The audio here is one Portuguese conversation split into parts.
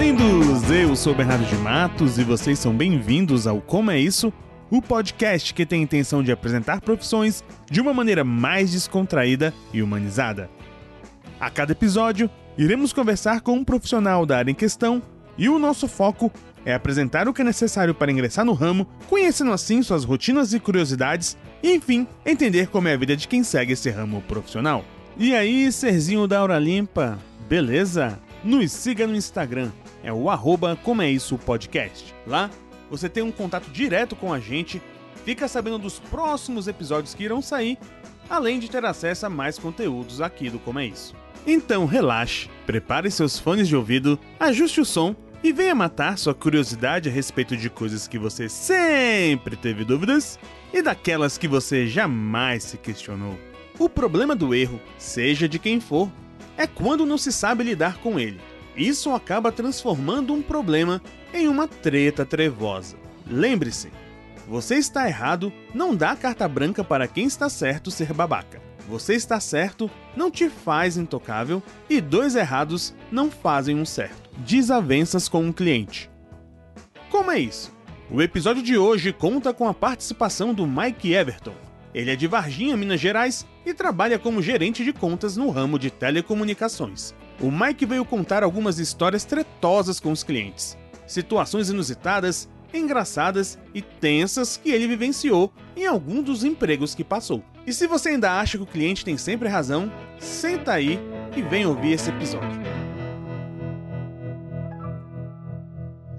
lindos! Eu sou Bernardo de Matos e vocês são bem-vindos ao Como é Isso, o podcast que tem a intenção de apresentar profissões de uma maneira mais descontraída e humanizada. A cada episódio, iremos conversar com um profissional da área em questão e o nosso foco é apresentar o que é necessário para ingressar no ramo, conhecendo assim suas rotinas e curiosidades e, enfim, entender como é a vida de quem segue esse ramo profissional. E aí, serzinho da Aura Limpa, beleza? Nos siga no Instagram, é o arroba Como é Isso Podcast. Lá você tem um contato direto com a gente, fica sabendo dos próximos episódios que irão sair, além de ter acesso a mais conteúdos aqui do Como é Isso. Então relaxe, prepare seus fones de ouvido, ajuste o som e venha matar sua curiosidade a respeito de coisas que você sempre teve dúvidas e daquelas que você jamais se questionou. O problema do erro, seja de quem for, é quando não se sabe lidar com ele. Isso acaba transformando um problema em uma treta trevosa. Lembre-se, você está errado não dá carta branca para quem está certo ser babaca. Você está certo não te faz intocável e dois errados não fazem um certo. Desavenças com um cliente. Como é isso? O episódio de hoje conta com a participação do Mike Everton. Ele é de Varginha, Minas Gerais e trabalha como gerente de contas no ramo de telecomunicações. O Mike veio contar algumas histórias tretosas com os clientes, situações inusitadas, engraçadas e tensas que ele vivenciou em algum dos empregos que passou. E se você ainda acha que o cliente tem sempre razão, senta aí e vem ouvir esse episódio.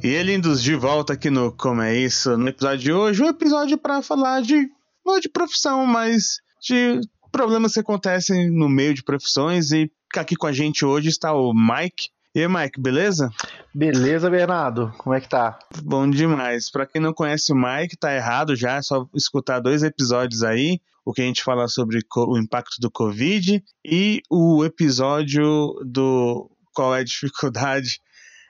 E é lindos de volta aqui no Como é Isso, no episódio de hoje, um episódio para falar de não de profissão, mas de problemas que acontecem no meio de profissões e aqui com a gente hoje está o Mike. E aí, Mike, beleza? Beleza, Bernardo. Como é que tá? Bom demais. Para quem não conhece o Mike, tá errado já, é só escutar dois episódios aí, o que a gente fala sobre o impacto do Covid e o episódio do qual é a dificuldade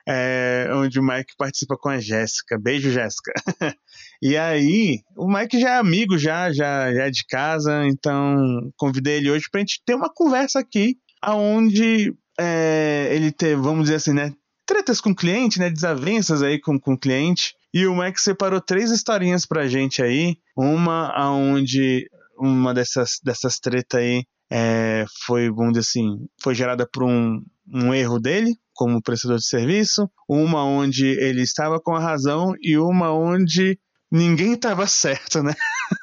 é, onde o Mike participa com a Jéssica. Beijo, Jéssica. e aí, o Mike já é amigo, já, já, já é de casa, então convidei ele hoje pra gente ter uma conversa aqui, aonde é, ele ter, vamos dizer assim, né, tretas com o cliente, né, desavenças aí com, com o cliente. E o Mike separou três historinhas pra gente aí. Uma aonde uma dessas, dessas tretas aí é, foi, vamos dizer assim, foi gerada por um, um erro dele, como prestador de serviço, uma onde ele estava com a razão e uma onde ninguém estava certo, né?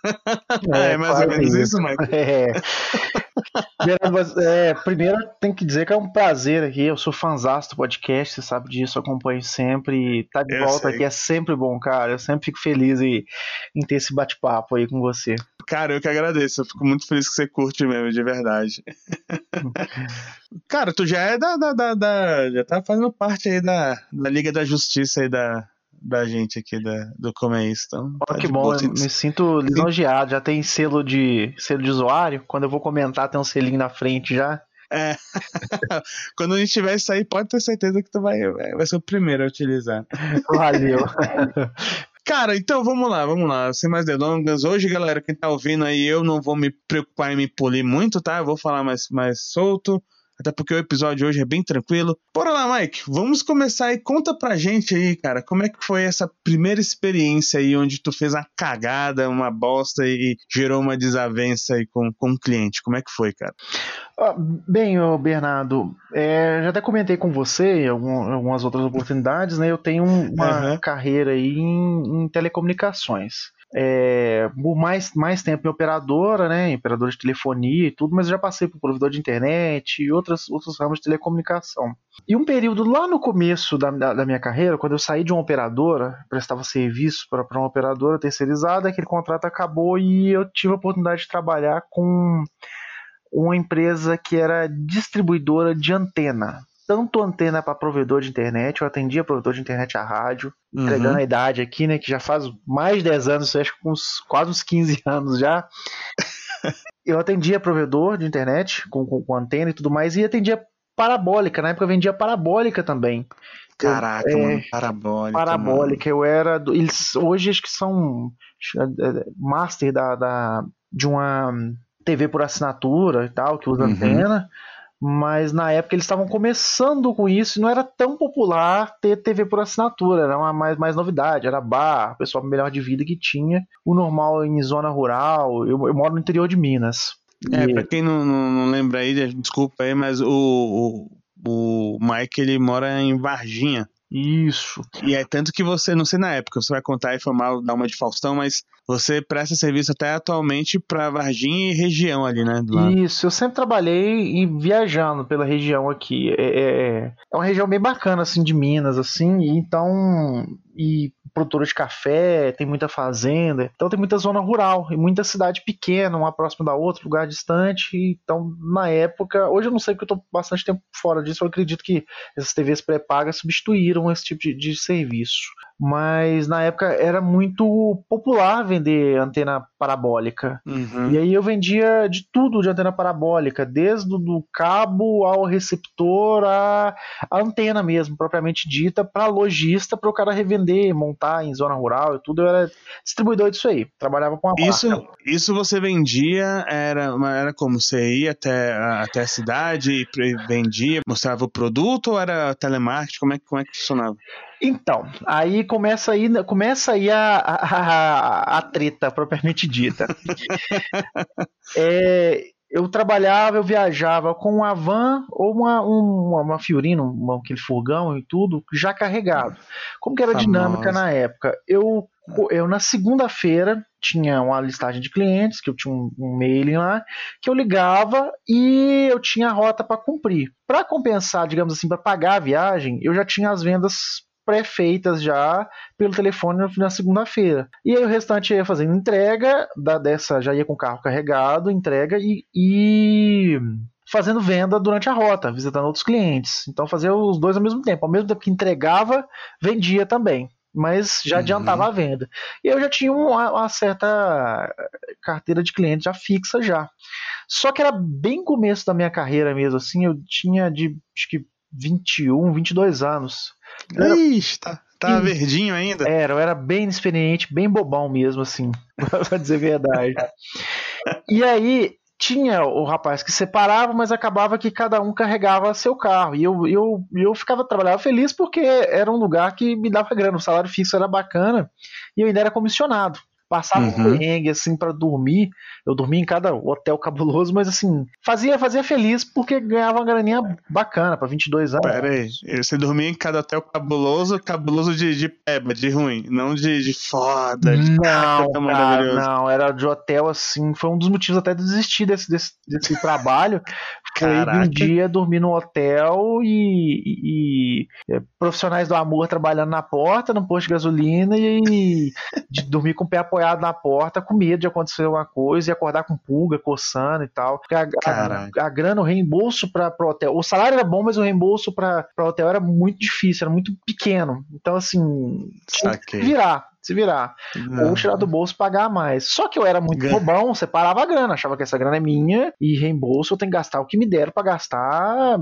É, é mais ou menos isso, isso Michael. É. é, primeiro tem que dizer que é um prazer aqui. Eu sou fãzão do podcast, você sabe disso, acompanho sempre. Tá de eu volta sei. aqui é sempre bom, cara. Eu sempre fico feliz em, em ter esse bate-papo aí com você. Cara, eu que agradeço. Eu fico muito feliz que você curte mesmo, de verdade. cara, tu já é da, da, da, da, Já tá fazendo parte aí da, da Liga da Justiça aí da, da gente aqui da, do Como é Isso. Então, oh, que bom, eu me sinto lisonjeado. Já tem selo de, selo de usuário. Quando eu vou comentar, tem um selinho na frente já. É. Quando a gente tiver isso aí, pode ter certeza que tu vai, vai ser o primeiro a utilizar. Valeu. Cara, então vamos lá, vamos lá. Sem mais delongas. Hoje, galera, quem tá ouvindo aí, eu não vou me preocupar em me polir muito, tá? Eu vou falar mais, mais solto até porque o episódio de hoje é bem tranquilo. Bora lá, Mike, vamos começar aí. Conta pra gente aí, cara, como é que foi essa primeira experiência aí onde tu fez uma cagada, uma bosta e gerou uma desavença aí com, com o cliente? Como é que foi, cara? Bem, Bernardo, é, já até comentei com você em algumas outras oportunidades, né? Eu tenho uma uhum. carreira aí em, em telecomunicações é, por mais, mais tempo em operadora, né, em operadora de telefonia e tudo, mas já passei por provedor de internet e outras, outros ramos de telecomunicação. E um período lá no começo da, da, da minha carreira, quando eu saí de uma operadora, prestava serviço para uma operadora terceirizada, aquele contrato acabou e eu tive a oportunidade de trabalhar com uma empresa que era distribuidora de antena tanto antena para provedor de internet, eu atendia provedor de internet a rádio, uhum. entregando a idade aqui, né, que já faz mais de 10 anos, acho que uns, quase uns 15 anos já. eu atendia provedor de internet com, com, com, antena e tudo mais, e atendia parabólica, na época eu vendia parabólica também. Caraca, eu, é, mano, parabólica. Parabólica, mano. eu era. Do, eles hoje acho que são é, master da, da, de uma TV por assinatura e tal, que usa uhum. antena mas na época eles estavam começando com isso e não era tão popular ter TV por assinatura, era uma mais, mais novidade, era bar, pessoal melhor de vida que tinha, o normal em zona rural, eu, eu moro no interior de Minas. É, e... pra quem não, não, não, lembra aí, desculpa aí, mas o, o, o Mike ele mora em Varginha. Isso. E é tanto que você, não sei na época, você vai contar e formar, dar uma de Faustão, mas você presta serviço até atualmente para Varginha e região ali, né? Isso, eu sempre trabalhei e viajando pela região aqui. É, é, é uma região bem bacana, assim, de Minas, assim, e então. E produtora de café, tem muita fazenda, então tem muita zona rural e muita cidade pequena, uma próxima da outra, lugar distante. Então, na época, hoje eu não sei porque eu estou bastante tempo fora disso, eu acredito que essas TVs pré-pagas substituíram esse tipo de, de serviço mas na época era muito popular vender antena parabólica. Uhum. E aí eu vendia de tudo de antena parabólica, desde o cabo ao receptor, a, a antena mesmo, propriamente dita, para lojista, para o cara revender, montar em zona rural e tudo. Eu era distribuidor disso aí, trabalhava com a isso, marca. Isso você vendia, era, era como? Você ia até, até a cidade e vendia, mostrava o produto ou era telemarketing? Como é, como é que funcionava? Então, aí começa aí, começa aí a, a, a treta propriamente dita. é, eu trabalhava, eu viajava com uma van ou uma, uma, uma Fiorino, uma, aquele furgão e tudo, já carregado. Como que era a dinâmica na época? Eu, eu na segunda-feira tinha uma listagem de clientes, que eu tinha um, um mailing lá, que eu ligava e eu tinha a rota para cumprir. Para compensar, digamos assim, para pagar a viagem, eu já tinha as vendas pré-feitas já pelo telefone na segunda-feira. E aí o restante ia fazendo entrega da, dessa, já ia com o carro carregado, entrega e, e fazendo venda durante a rota, visitando outros clientes. Então fazia os dois ao mesmo tempo. Ao mesmo tempo que entregava, vendia também. Mas já uhum. adiantava a venda. E eu já tinha uma, uma, certa carteira de clientes já fixa já. Só que era bem começo da minha carreira mesmo, assim, eu tinha de acho que 21, 22 anos. Era... Ixi, tá, tá verdinho ainda? Era, eu era bem inexperiente, bem bobão mesmo, assim, pra dizer a verdade. e aí, tinha o rapaz que separava, mas acabava que cada um carregava seu carro. E eu, eu, eu ficava trabalhava feliz porque era um lugar que me dava grana, o salário fixo era bacana e eu ainda era comissionado. Passava uhum. um perrengue, assim, para dormir. Eu dormia em cada hotel cabuloso, mas, assim, fazia, fazia feliz porque ganhava uma graninha bacana para 22 anos. Pera aí, você dormia em cada hotel cabuloso, cabuloso de, de peba, de ruim, não de, de foda. De não, cara, não, era de hotel, assim, foi um dos motivos até de desistir desse, desse, desse trabalho. Foi um dia dormir no hotel e, e, e, é, profissionais do amor trabalhando na porta, no posto de gasolina e de dormir com o pé apoiado apoiado na porta com medo de acontecer alguma coisa e acordar com pulga, coçando e tal. Porque a, a, a grana, o reembolso para o hotel. O salário era bom, mas o reembolso para o hotel era muito difícil, era muito pequeno. Então, assim, que virar se virar. Não. Ou tirar do bolso pagar mais. Só que eu era muito Gan... bobão, separava a grana, achava que essa grana é minha e reembolso eu tenho que gastar o que me deram para gastar.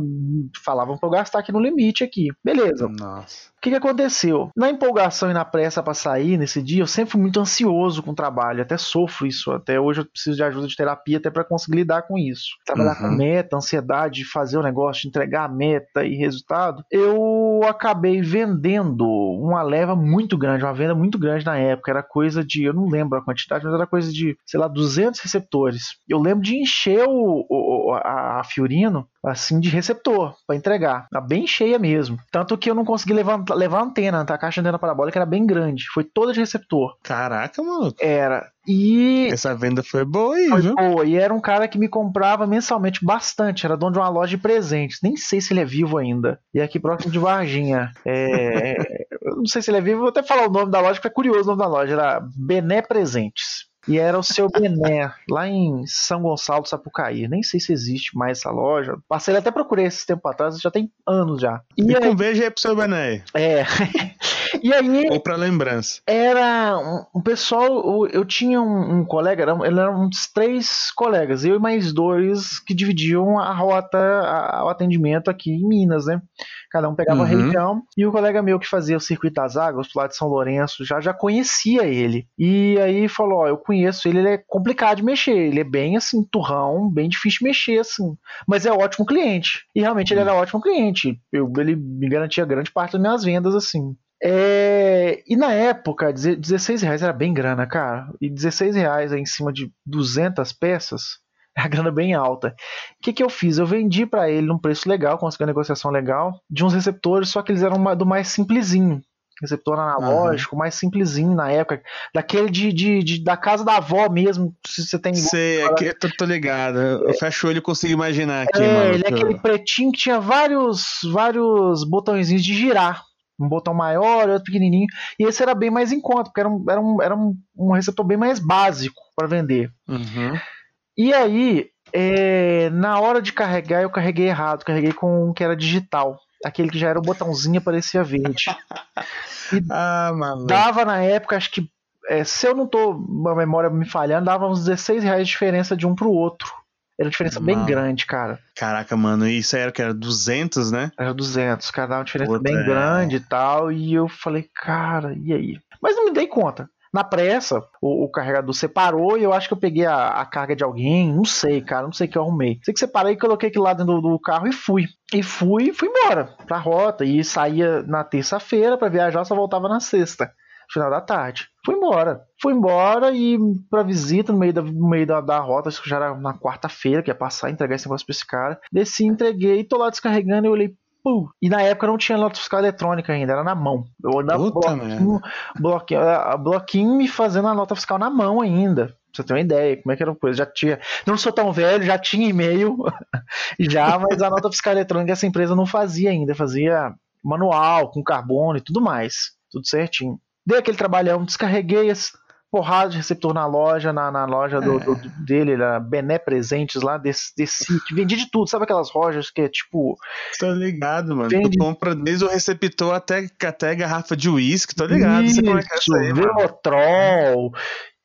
Falavam para eu gastar aqui no limite aqui. Beleza. Nossa. O que, que aconteceu? Na empolgação e na pressa para sair nesse dia, eu sempre fui muito ansioso com o trabalho, até sofro isso. Até hoje eu preciso de ajuda de terapia até para conseguir lidar com isso. Trabalhar uhum. com meta, ansiedade, fazer o negócio, entregar a meta e resultado. Eu acabei vendendo uma leva muito grande, uma venda muito grande na época. Era coisa de, eu não lembro a quantidade, mas era coisa de, sei lá, 200 receptores. Eu lembro de encher o, o a, a Fiorino assim de receptor para entregar. Tá bem cheia mesmo. Tanto que eu não consegui levar, levar a antena, tá? a caixa de antena parabólica era bem grande. Foi toda de receptor. Caraca, mano. Era. E. Essa venda foi boa aí, foi viu? Boa. E era um cara que me comprava mensalmente bastante. Era dono de uma loja de presentes. Nem sei se ele é vivo ainda. E é aqui próximo de Varginha. É... eu não sei se ele é vivo. Vou até falar o nome da loja, porque é curioso o nome da loja. Era Bené Presentes e era o seu Bené, lá em São Gonçalo do Sapucaí. Nem sei se existe mais essa loja. Passei até procurei esse tempo atrás, já tem anos já. E, e aí, com veja aí pro seu Bené. É. e aí. Ou pra lembrança. Era um, um pessoal. Eu tinha um, um colega, era, ele era uns três colegas, eu e mais dois que dividiam a rota, a, o atendimento aqui em Minas, né? Cada um pegava uhum. a região. E o colega meu que fazia o circuito das águas, pro lado de São Lourenço, já, já conhecia ele. E aí falou: Ó, eu conheço conheço ele, ele é complicado de mexer. Ele é bem assim, turrão, bem difícil de mexer, assim. Mas é ótimo cliente. E realmente ele era ótimo cliente. Eu, ele me garantia grande parte das minhas vendas, assim. É, e na época, 16 reais era bem grana, cara. E 16 reais em cima de 200 peças é a grana bem alta. O que, que eu fiz? Eu vendi para ele num preço legal, consegui uma negociação legal, de uns receptores, só que eles eram do mais simplesinho. Receptor analógico, uhum. mais simplesinho na época. Daquele de, de, de, da casa da avó mesmo, se você tem. Sei, é que, tô, tô ligado. Eu é, fecho o olho e consigo imaginar aqui, é, mano. Ele é aquele pretinho que tinha vários, vários botõezinhos de girar um botão maior, outro pequenininho, e esse era bem mais em conta, porque era um, era um, era um, um receptor bem mais básico para vender. Uhum. E aí, é, na hora de carregar, eu carreguei errado, carreguei com um que era digital. Aquele que já era o botãozinho aparecia verde. E ah, dava na época, acho que, é, se eu não tô, a memória me falhando, dava uns 16 reais de diferença de um pro outro. Era uma diferença mano. bem grande, cara. Caraca, mano, isso era que era 200, né? Era 200, cara, dava uma diferença Puta, bem é. grande e tal. E eu falei, cara, e aí? Mas não me dei conta. Na pressa, o, o, carregador separou e eu acho que eu peguei a, a, carga de alguém, não sei, cara, não sei que eu arrumei. Sei que separei coloquei aquilo lá dentro do, do carro e fui. E fui, fui embora pra rota. E saía na terça-feira para viajar, só voltava na sexta final da tarde. Fui embora. Fui embora e pra visita no meio da, no meio da, da rota, acho que já era na quarta-feira, que ia passar, entregar esse negócio pra esse cara. Desci, entreguei, tô lá descarregando e eu olhei, e na época não tinha nota fiscal eletrônica ainda, era na mão. Eu andava bloquinho, bloquinho, bloquinho me fazendo a nota fiscal na mão ainda. Pra você ter uma ideia, como é que era a coisa. Já tinha. Não sou tão velho, já tinha e-mail, já, mas a nota fiscal eletrônica essa empresa não fazia ainda, fazia manual, com carbono e tudo mais. Tudo certinho. Dei aquele trabalhão, descarreguei as porrada de receptor na loja, na, na loja do, é. do, dele, era Bené Presentes lá, desse, desse que vendia de tudo, sabe aquelas lojas que é tipo. Tô ligado, mano. Vende... Tu compra desde o receptor até, até garrafa de uísque, tô ligado. Isso, como é que é aí, Velotrol.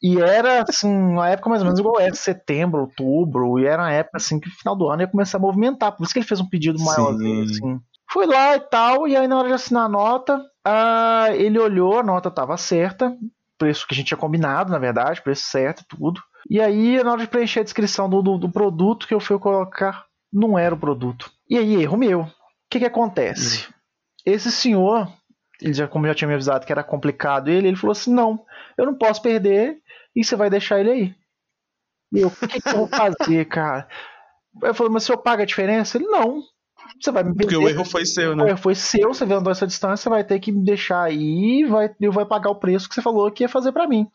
E era assim, uma época mais ou menos igual é setembro, outubro, e era uma época assim que no final do ano ia começar a movimentar. Por isso que ele fez um pedido maior assim. Fui lá e tal, e aí na hora de assinar a nota, uh, ele olhou, a nota estava certa, preço que a gente tinha combinado, na verdade, preço certo, tudo. E aí, na hora de preencher a descrição do, do, do produto que eu fui colocar, não era o produto. E aí, erro meu. O que, que acontece? Uhum. Esse senhor, ele já, como já tinha me avisado que era complicado ele, ele falou assim: não, eu não posso perder e você vai deixar ele aí. E eu, o que, que eu vou fazer, cara? Eu falei, mas o senhor paga a diferença? Ele, não. Você vai me Porque o erro foi seu, né? O erro foi seu, você andou essa distância, você vai ter que me deixar aí e vai, vai pagar o preço que você falou que ia fazer para mim.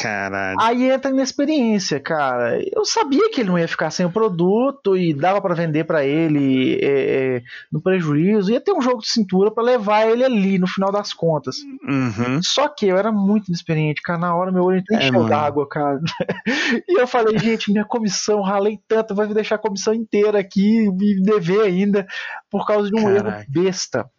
Caralho. Aí entra na experiência, cara. Eu sabia que ele não ia ficar sem o produto e dava para vender para ele é, é, no prejuízo. Ia ter um jogo de cintura para levar ele ali no final das contas. Uhum. Só que eu era muito inexperiente, cara. Na hora meu olho encheu é, d'água, cara. e eu falei, gente, minha comissão, ralei tanto, vai me deixar a comissão inteira aqui e dever ainda por causa de um Caraca. erro besta.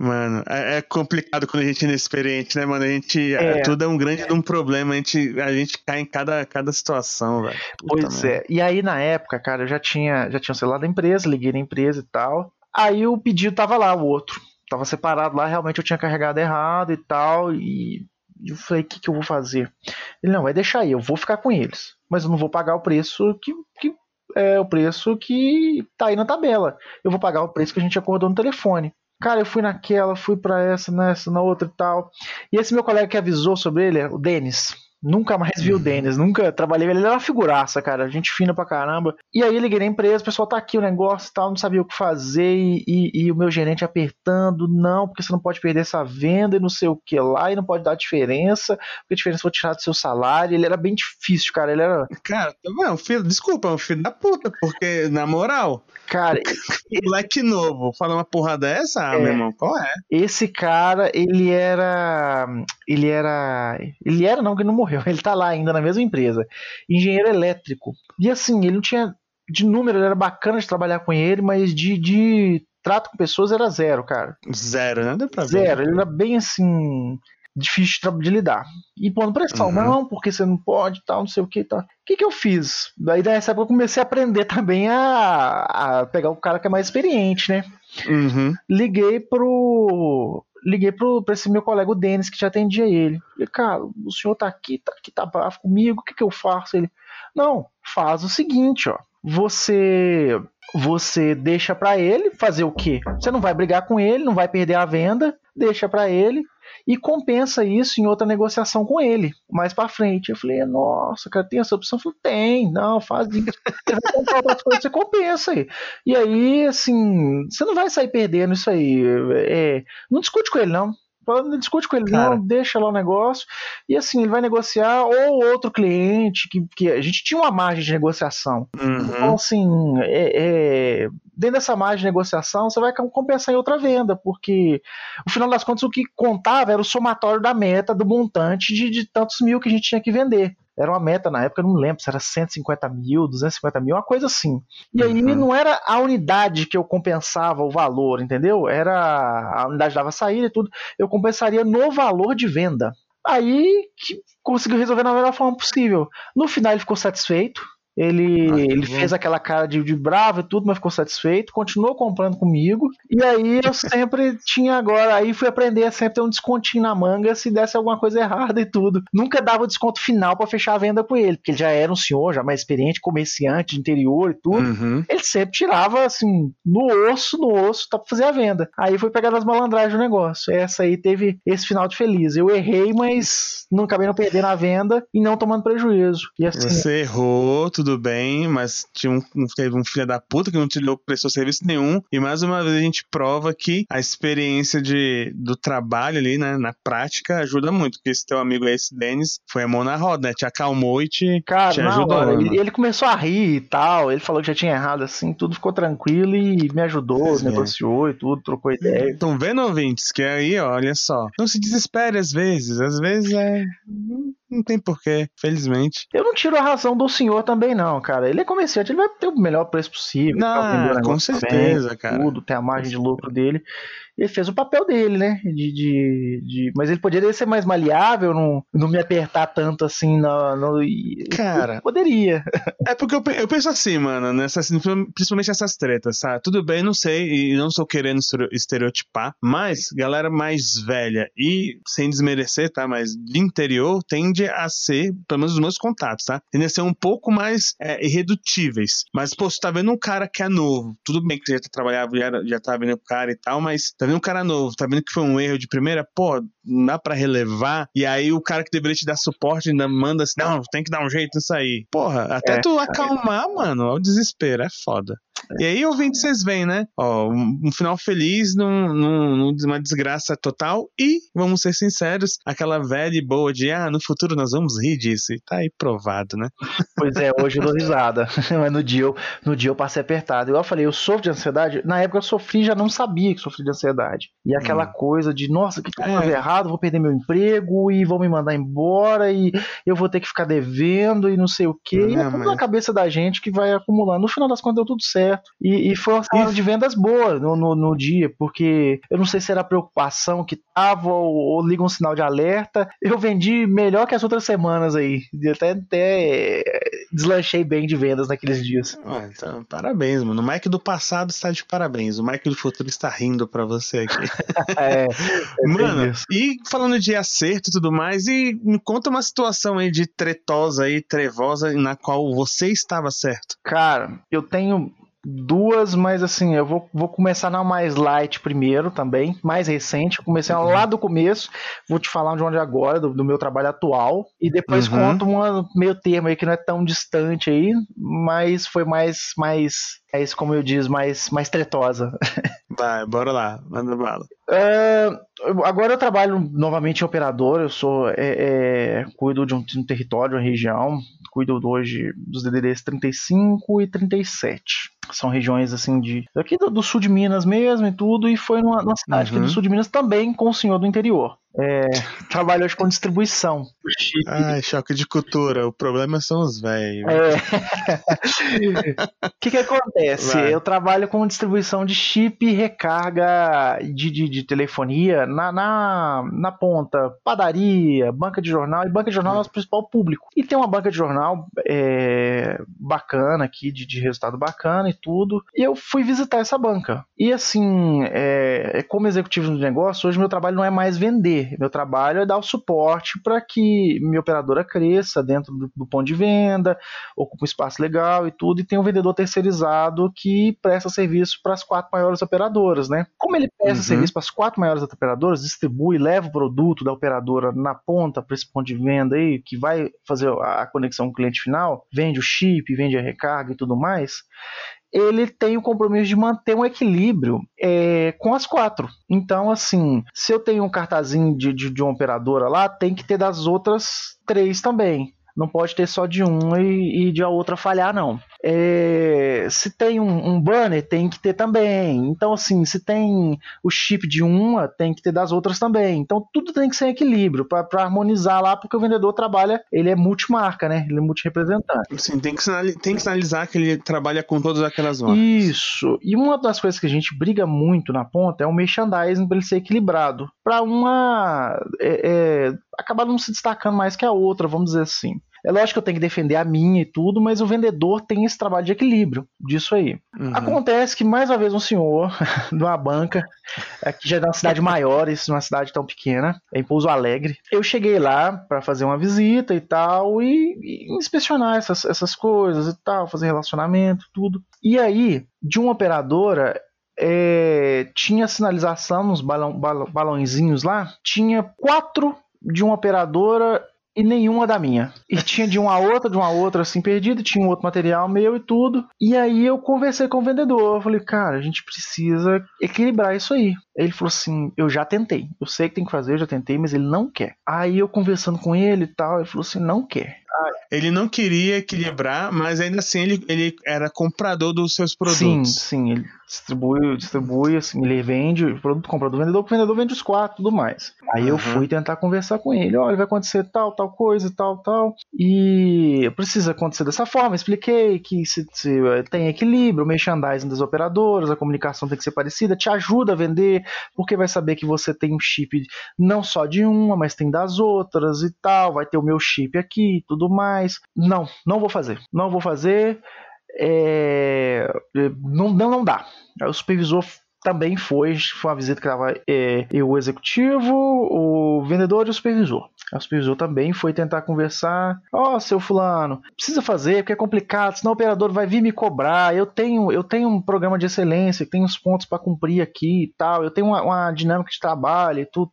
Mano, é, é, complicado quando a gente é inexperiente, né, mano? A gente. É. Tudo é um grande é. um problema, a gente, a gente cai em cada, cada situação, velho. Pois é. E aí, na época, cara, eu já tinha, já tinha o celular da empresa, liguei na empresa e tal. Aí o pedido tava lá, o outro. Tava separado lá, realmente eu tinha carregado errado e tal. E eu falei, o que, que eu vou fazer? Ele, não, vai deixar aí, eu vou ficar com eles. Mas eu não vou pagar o preço que, que é o preço que tá aí na tabela. Eu vou pagar o preço que a gente acordou no telefone. Cara, eu fui naquela, fui para essa, nessa, na outra e tal. E esse meu colega que avisou sobre ele, o Denis, Nunca mais vi o uhum. Denis, nunca trabalhei ele. Era uma figuraça, cara. Gente fina pra caramba. E aí liguei na empresa, o pessoal tá aqui o negócio e tal, não sabia o que fazer. E, e, e, o meu gerente apertando, não, porque você não pode perder essa venda e não sei o que lá, e não pode dar diferença, porque a diferença vou tirar do seu salário. Ele era bem difícil, cara. Ele era. Cara, é um filho, desculpa, é um filho da puta, porque, na moral. Cara, moleque novo, fala uma porra dessa, é, meu irmão, qual é? Esse cara, ele era. Ele era. Ele era, não, que não morreu morreu, ele tá lá ainda na mesma empresa. Engenheiro elétrico. E assim, ele não tinha. De número, ele era bacana de trabalhar com ele, mas de, de trato com pessoas era zero, cara. Zero, né? Deu pra ver. Zero, ele era bem assim. Difícil de lidar. E pondo pressão, uhum. não, porque você não pode, tal, não sei o que tal. O que, que eu fiz? Daí nessa época eu comecei a aprender também a, a pegar o cara que é mais experiente, né? Uhum. Liguei pro. Liguei pro, pra esse meu colega, o Denis, que já atendia ele. Falei, cara, o senhor tá aqui, tá aqui, tá bravo comigo, o que que eu faço? Ele, não, faz o seguinte, ó. Você você deixa para ele fazer o quê? Você não vai brigar com ele, não vai perder a venda, deixa para ele e compensa isso em outra negociação com ele mais para frente. Eu falei, nossa, cara, tem essa opção? Eu falei, tem, não, faz isso. Você coisas, você compensa aí. E aí, assim, você não vai sair perdendo isso aí. É, não discute com ele, não discute com ele, Cara. não, deixa lá o negócio. E assim, ele vai negociar, ou outro cliente, que, que a gente tinha uma margem de negociação. Uhum. Então, assim, é, é, dentro dessa margem de negociação, você vai compensar em outra venda, porque no final das contas o que contava era o somatório da meta, do montante de, de tantos mil que a gente tinha que vender era uma meta na época, não lembro se era 150 mil, 250 mil, uma coisa assim. E aí uhum. não era a unidade que eu compensava o valor, entendeu? Era a unidade dava saída e tudo, eu compensaria no valor de venda. Aí que conseguiu resolver da melhor forma possível. No final ele ficou satisfeito, ele, ah, ele fez aquela cara de, de, bravo e tudo, mas ficou satisfeito, continuou comprando comigo. E aí eu sempre tinha agora, aí fui aprender a sempre ter um descontinho na manga se desse alguma coisa errada e tudo. Nunca dava o desconto final para fechar a venda com ele, porque ele já era um senhor, já mais experiente, comerciante de interior e tudo. Uhum. Ele sempre tirava assim, no osso, no osso, tá pra fazer a venda. Aí foi pegar as malandragens do negócio. Essa aí teve esse final de feliz. Eu errei, mas não acabei não perdendo a venda e não tomando prejuízo. E assim, Você errou, tudo tudo bem, mas tinha um, teve um filho da puta que não te prestou serviço nenhum. E mais uma vez a gente prova que a experiência de, do trabalho ali, né, na prática, ajuda muito. Porque esse teu amigo aí, esse Denis, foi a mão na roda, né? Te acalmou e te, Cara, te ajudou. Hora, ele, ele, começou a rir e tal. Ele falou que já tinha errado assim, tudo ficou tranquilo e me ajudou, Sim, negociou é. e tudo, trocou ideia. Estão vendo, ouvintes? Que aí, ó, olha só. Não se desespere às vezes. Às vezes é. Não tem porquê, felizmente. Eu não tiro a razão do senhor também, não, cara. Ele é comerciante, ele vai ter o melhor preço possível. Não, com certeza, bem, cara. Tudo, tem a margem de lucro dele ele fez o papel dele, né? De, de, de, mas ele poderia ser mais maleável, não, não me apertar tanto assim no. no Cara. Poderia. É porque eu, eu penso assim, mano, nessas, principalmente essas tretas, sabe? Tudo bem, não sei, e não estou querendo estereotipar, mas galera mais velha e sem desmerecer, tá? Mas de interior tende a ser, pelo menos os meus contatos, tá? Tende a ser um pouco mais é, irredutíveis. Mas, pô, você tá vendo um cara que é novo, tudo bem que já tá trabalhando, já, já tá vendo o cara e tal, mas tá vendo um cara novo, tá vendo que foi um erro de primeira, pô, não dá pra relevar, e aí o cara que deveria te dar suporte ainda manda assim, não, tem que dar um jeito nisso aí. Porra, até é, tu acalmar, é. mano, o desespero, é foda. E aí, ouvindo, vocês veem, né? Ó, um, final feliz num, num, numa desgraça total e, vamos ser sinceros, aquela velha e boa de, ah, no futuro nós vamos rir disso. E tá aí provado, né? Pois é, hoje eu dou risada. Mas no dia, eu, no dia eu passei apertado. Igual eu falei, eu sofro de ansiedade. Na época eu sofri já não sabia que sofri de ansiedade. E aquela hum. coisa de, nossa, que coisa é. errado, vou perder meu emprego e vão me mandar embora e eu vou ter que ficar devendo e não sei o quê. e é tudo mas... na cabeça da gente que vai acumulando. No final das contas deu tudo certo. E, e foi uma semana de vendas boa no, no, no, dia, porque eu não sei se era preocupação que tava ou, ou liga um sinal de alerta. Eu vendi melhor que as outras semanas aí. Até, até deslanchei bem de vendas naqueles dias. Ah, então, parabéns, mano. O Mike do passado está de parabéns. O Mike do futuro está rindo para você aqui. é, é mano, e falando de acerto e tudo mais, e me conta uma situação aí de tretosa e trevosa na qual você estava certo. Cara, eu tenho duas, mas assim, eu vou, vou começar na mais light primeiro também, mais recente. comecei uhum. lá do começo, vou te falar de onde agora, do, do meu trabalho atual, e depois uhum. conto um meio termo aí que não é tão distante aí, mas foi mais, mais é isso como eu diz, mais, mais tretosa. Vai, bora lá, manda bala. É, agora eu trabalho novamente em operador, eu sou é, é, cuido de um, de um território, uma região, cuido hoje dos DDDs 35 e 37 são regiões assim de aqui do, do, sul de Minas mesmo e tudo, e foi numa, numa cidade uhum. aqui do uhum. sul de Minas também com o senhor do interior. É, trabalho hoje com distribuição. Ai, choque de cultura. O problema são os velhos. É. O que, que acontece? Vai. Eu trabalho com distribuição de chip e recarga de, de, de telefonia na, na, na, ponta. Padaria, banca de jornal. E banca de jornal é o nosso principal público. E tem uma banca de jornal é, bacana aqui, de, de resultado bacana e tudo. E eu fui visitar essa banca. E assim, é, como executivo de negócio, hoje meu trabalho não é mais vender. Meu trabalho é dar o suporte para que minha operadora cresça dentro do, do ponto de venda, ocupe um espaço legal e tudo. E tem um vendedor terceirizado que presta serviço para as quatro maiores operadoras, né? Como ele presta uhum. serviço para as quatro maiores operadoras, distribui, leva o produto da operadora na ponta para esse ponto de venda aí, que vai fazer a conexão com o cliente final, vende o chip, vende a recarga e tudo mais ele tem o compromisso de manter um equilíbrio é, com as quatro. Então, assim, se eu tenho um cartazinho de, de, de uma operadora lá, tem que ter das outras três também. Não pode ter só de um e, e de a outra falhar, não. É, se tem um, um, banner, tem que ter também. Então, assim, se tem o chip de uma, tem que ter das outras também. Então, tudo tem que ser em equilíbrio para harmonizar lá, porque o vendedor trabalha, ele é multimarca, né? Ele é multirepresentante. Sim, tem que, tem que sinalizar que ele trabalha com todas aquelas marcas. Isso. E uma das coisas que a gente briga muito na ponta é o merchandising para ele ser equilibrado. Para uma. É, é, acabar não se destacando mais que a outra, vamos dizer assim. É lógico que eu tenho que defender a minha e tudo, mas o vendedor tem esse trabalho de equilíbrio disso aí. Uhum. Acontece que, mais uma vez, um senhor de uma banca, aqui já é uma cidade maior, isso numa cidade tão pequena, é em Pouso Alegre. Eu cheguei lá para fazer uma visita e tal, e, e inspecionar essas, essas coisas e tal, fazer relacionamento, tudo. E aí, de uma operadora, é, tinha sinalização nos balão, balãozinhos lá, tinha quatro de uma operadora e nenhuma da minha. E tinha de uma outra, de uma outra assim perdida, tinha um outro material meu e tudo. E aí eu conversei com o vendedor, eu falei, cara, a gente precisa equilibrar isso aí. Ele falou assim: Eu já tentei, eu sei que tem que fazer, eu já tentei, mas ele não quer. Aí eu conversando com ele e tal, ele falou assim: Não quer. Ele não queria equilibrar, mas ainda assim ele, ele era comprador dos seus produtos. Sim, sim, ele distribui, distribui, assim, ele vende, o produto compra do vendedor, o vendedor vende os quatro tudo mais. Aí uhum. eu fui tentar conversar com ele, olha, vai acontecer tal, tal coisa, tal, tal, e precisa acontecer dessa forma, expliquei que se, se eh, tem equilíbrio, o merchandising das operadoras, a comunicação tem que ser parecida, te ajuda a vender, porque vai saber que você tem um chip não só de uma, mas tem das outras e tal, vai ter o meu chip aqui e tudo mais. Não, não vou fazer, não vou fazer, é, não, não, não dá. O supervisor também foi, foi uma visita que estava é, o executivo, o vendedor e o supervisor. O supervisor também foi tentar conversar. Ó, oh, seu fulano, precisa fazer porque é complicado, senão o operador vai vir me cobrar. Eu tenho, eu tenho um programa de excelência, tenho os pontos para cumprir aqui e tal. Eu tenho uma, uma, dinâmica de trabalho e tudo.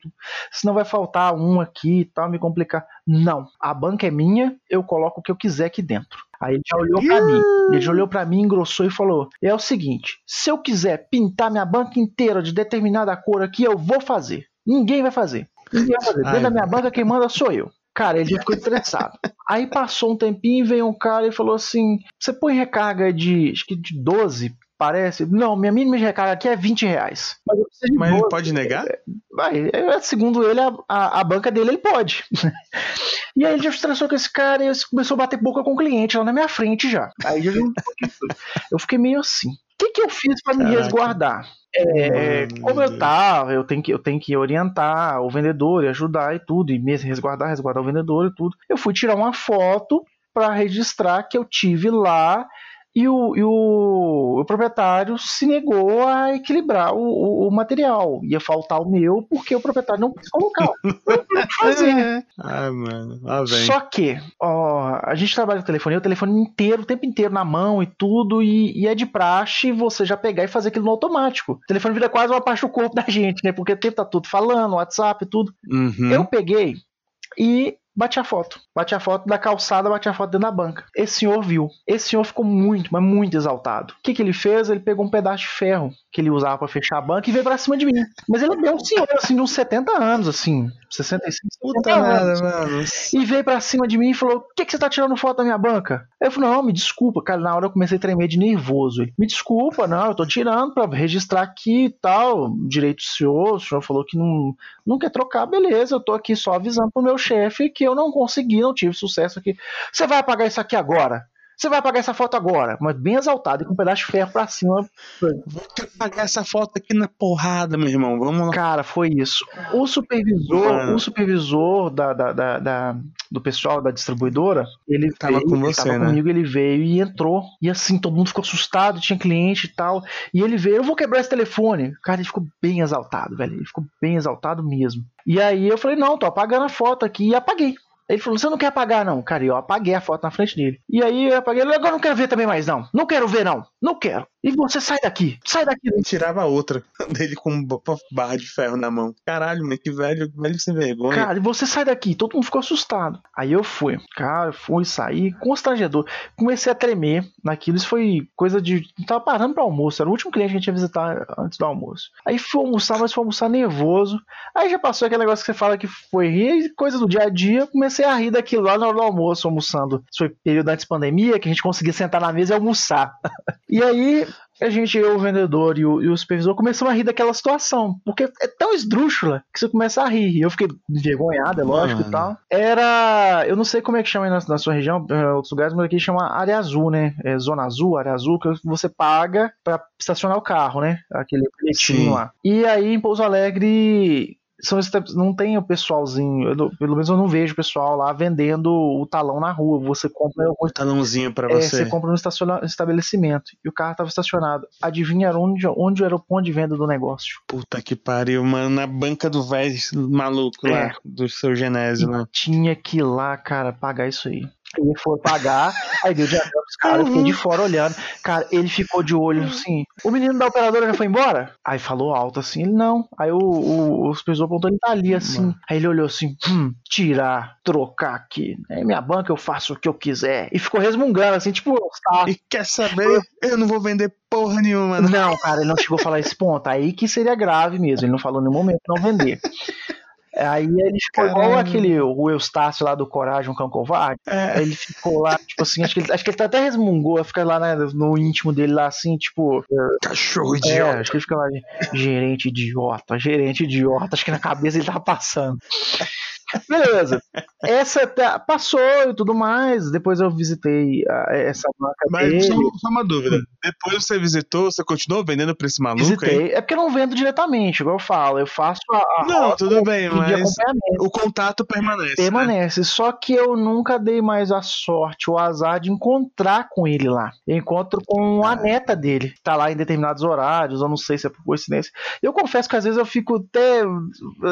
Senão vai faltar um aqui e tal, me complicar. Não, a banca é minha, eu coloco o que eu quiser aqui dentro. Aí ele já olhou para mim. Ele já olhou para mim, engrossou e falou: É o seguinte, se eu quiser pintar minha banca inteira de determinada cor aqui, eu vou fazer. Ninguém vai fazer. Ninguém vai fazer. Dentro da minha banca, quem manda sou eu. Cara, ele já ficou estressado. Aí passou um tempinho e veio um cara e falou assim: Você põe recarga de, acho que de 12 parece. Não, minha mínima de recarga aqui é 20 reais. Mas, Mas ele pode negar? Vai, é, segundo ele, a, a, a, banca dele ele pode. e aí ele já estressou com esse cara e começou a bater boca com o cliente lá na minha frente já. Aí já eu fiquei meio assim. O que, que eu fiz para me resguardar? É, como eu tava, eu tenho, que, eu tenho que orientar o vendedor e ajudar e tudo, e mesmo resguardar, resguardar o vendedor e tudo. Eu fui tirar uma foto para registrar que eu tive lá e o, e o, o, proprietário se negou a equilibrar o, o, o, material. Ia faltar o meu porque o proprietário não quis colocar. fazer. Ai, mano. Só que, ó, a gente trabalha com telefonia, o telefone inteiro, o tempo inteiro na mão e tudo, e, e, é de praxe você já pegar e fazer aquilo no automático. O telefone vira quase uma parte do corpo da gente, né? Porque o tempo tá tudo falando, WhatsApp e tudo. Uhum. Eu peguei e bati a foto. Bati a foto da calçada, bati a foto dentro da banca. Esse senhor viu. Esse senhor ficou muito, mas muito exaltado. O que, que ele fez? Ele pegou um pedaço de ferro que ele usava para fechar a banca e veio pra cima de mim. Mas ele é um senhor, assim, de uns 70 anos, assim. 65, Puta nada, mano. E veio pra cima de mim e falou: Por que, que você tá tirando foto da minha banca? Eu falei: Não, me desculpa, cara. Na hora eu comecei a tremer de nervoso. Ele, me desculpa, não, eu tô tirando pra registrar aqui e tal. Direito do senhor, o senhor falou que não, não quer trocar, beleza. Eu tô aqui só avisando pro meu chefe que eu não consegui, não tive sucesso aqui. Você vai apagar isso aqui agora? Você vai apagar essa foto agora, mas bem exaltado e com um pedaço de ferro pra cima. Vou apagar essa foto aqui na porrada, meu irmão. Vamos lá. Cara, foi isso. O supervisor, Mano. o supervisor da, da, da, da, do pessoal da distribuidora, ele tava veio, com você, ele tava né? comigo, ele veio e entrou. E assim, todo mundo ficou assustado, tinha cliente e tal. E ele veio, eu vou quebrar esse telefone. Cara, ele ficou bem exaltado, velho. Ele ficou bem exaltado mesmo. E aí eu falei, não, tô apagando a foto aqui e apaguei. Ele falou: Você não quer apagar, não? Cara, eu apaguei a foto na frente dele. E aí eu apaguei. Ele agora não quero ver também mais, não. Não quero ver, não. Não quero. E você sai daqui. Sai daqui. Ele tirava outra dele com barra de ferro na mão. Caralho, mano, que velho, velho sem vergonha. Cara, e você sai daqui. Todo mundo ficou assustado. Aí eu fui. Cara, fui sair constrangedor. Comecei a tremer naquilo. Isso foi coisa de. Tava parando pro almoço. Era o último cliente que a gente ia visitar antes do almoço. Aí fui almoçar, mas fui almoçar nervoso. Aí já passou aquele negócio que você fala que foi rir, coisa do dia a dia. Comecei a rir daquilo lá na hora do almoço, almoçando. Isso foi período antes da pandemia, que a gente conseguia sentar na mesa e almoçar. e aí, a gente, eu, o vendedor e o, e o supervisor, começamos a rir daquela situação. Porque é tão esdrúxula que você começa a rir. E eu fiquei envergonhado, é lógico Mano. e tal. Era. Eu não sei como é que chama aí na, na sua região, em outros lugares, mas aqui chama área azul, né? É zona azul, área azul, que você paga pra estacionar o carro, né? Aquele bilhetinho lá. E aí, em Pouso Alegre. São, esses- não tem o pessoalzinho, eu pelo menos eu não vejo o pessoal lá vendendo o talão na rua. Você compra o Talãozinho pra é, você. você compra no estabelecimento e o carro estava estacionado. Adivinha onde, onde era o ponto de venda do negócio? Puta que pariu, mano. Na banca do velho maluco É. lá, do seu Genésio, né? Tinha que ir lá, cara, pagar isso aí. Ele foi pagar, aí deu dinheiro pros caras, eu fiquei de fora olhando. Cara, ele ficou de olho assim. O menino da operadora já foi embora? Aí falou alto assim, ele não. Aí o, o, o supervisor apontou, ele tá ali assim. Mano. Aí ele olhou assim, hum, tirar, trocar aqui. É minha banca, eu faço o que eu quiser. E ficou resmungando assim, tipo, tá, E quer saber? Eu não vou vender porra nenhuma, mano. Não, cara, ele não chegou a falar esse ponto. Aí que seria grave mesmo. Ele não falou em nenhum momento não vender. Aí ele ficou igual Caramba. aquele o Eustácio lá do Coragem, um cão covarde. É. Ele ficou lá, tipo assim, acho que ele, acho que ele até resmungou, fica lá né, no íntimo dele lá assim, tipo. Cachorro É, idiota. acho que ele fica lá, gerente idiota, gerente idiota, acho que na cabeça ele tava passando. Beleza. Essa tá- passou e tudo mais. Depois eu visitei a- essa marca Mas dele. só, só uma dúvida. Depois você visitou, você continuou vendendo pra esse maluco aí? Visitei. É porque eu não vendo diretamente, igual eu falo. Eu faço a, a Não, tudo bem, mas o contato permanece. né? Permanece. Só que eu nunca dei mais a sorte, o azar de encontrar com ele lá. Eu encontro com a Ah. neta dele. Tá lá em determinados horários, eu não sei se é por coincidência. Eu confesso que às vezes eu fico até.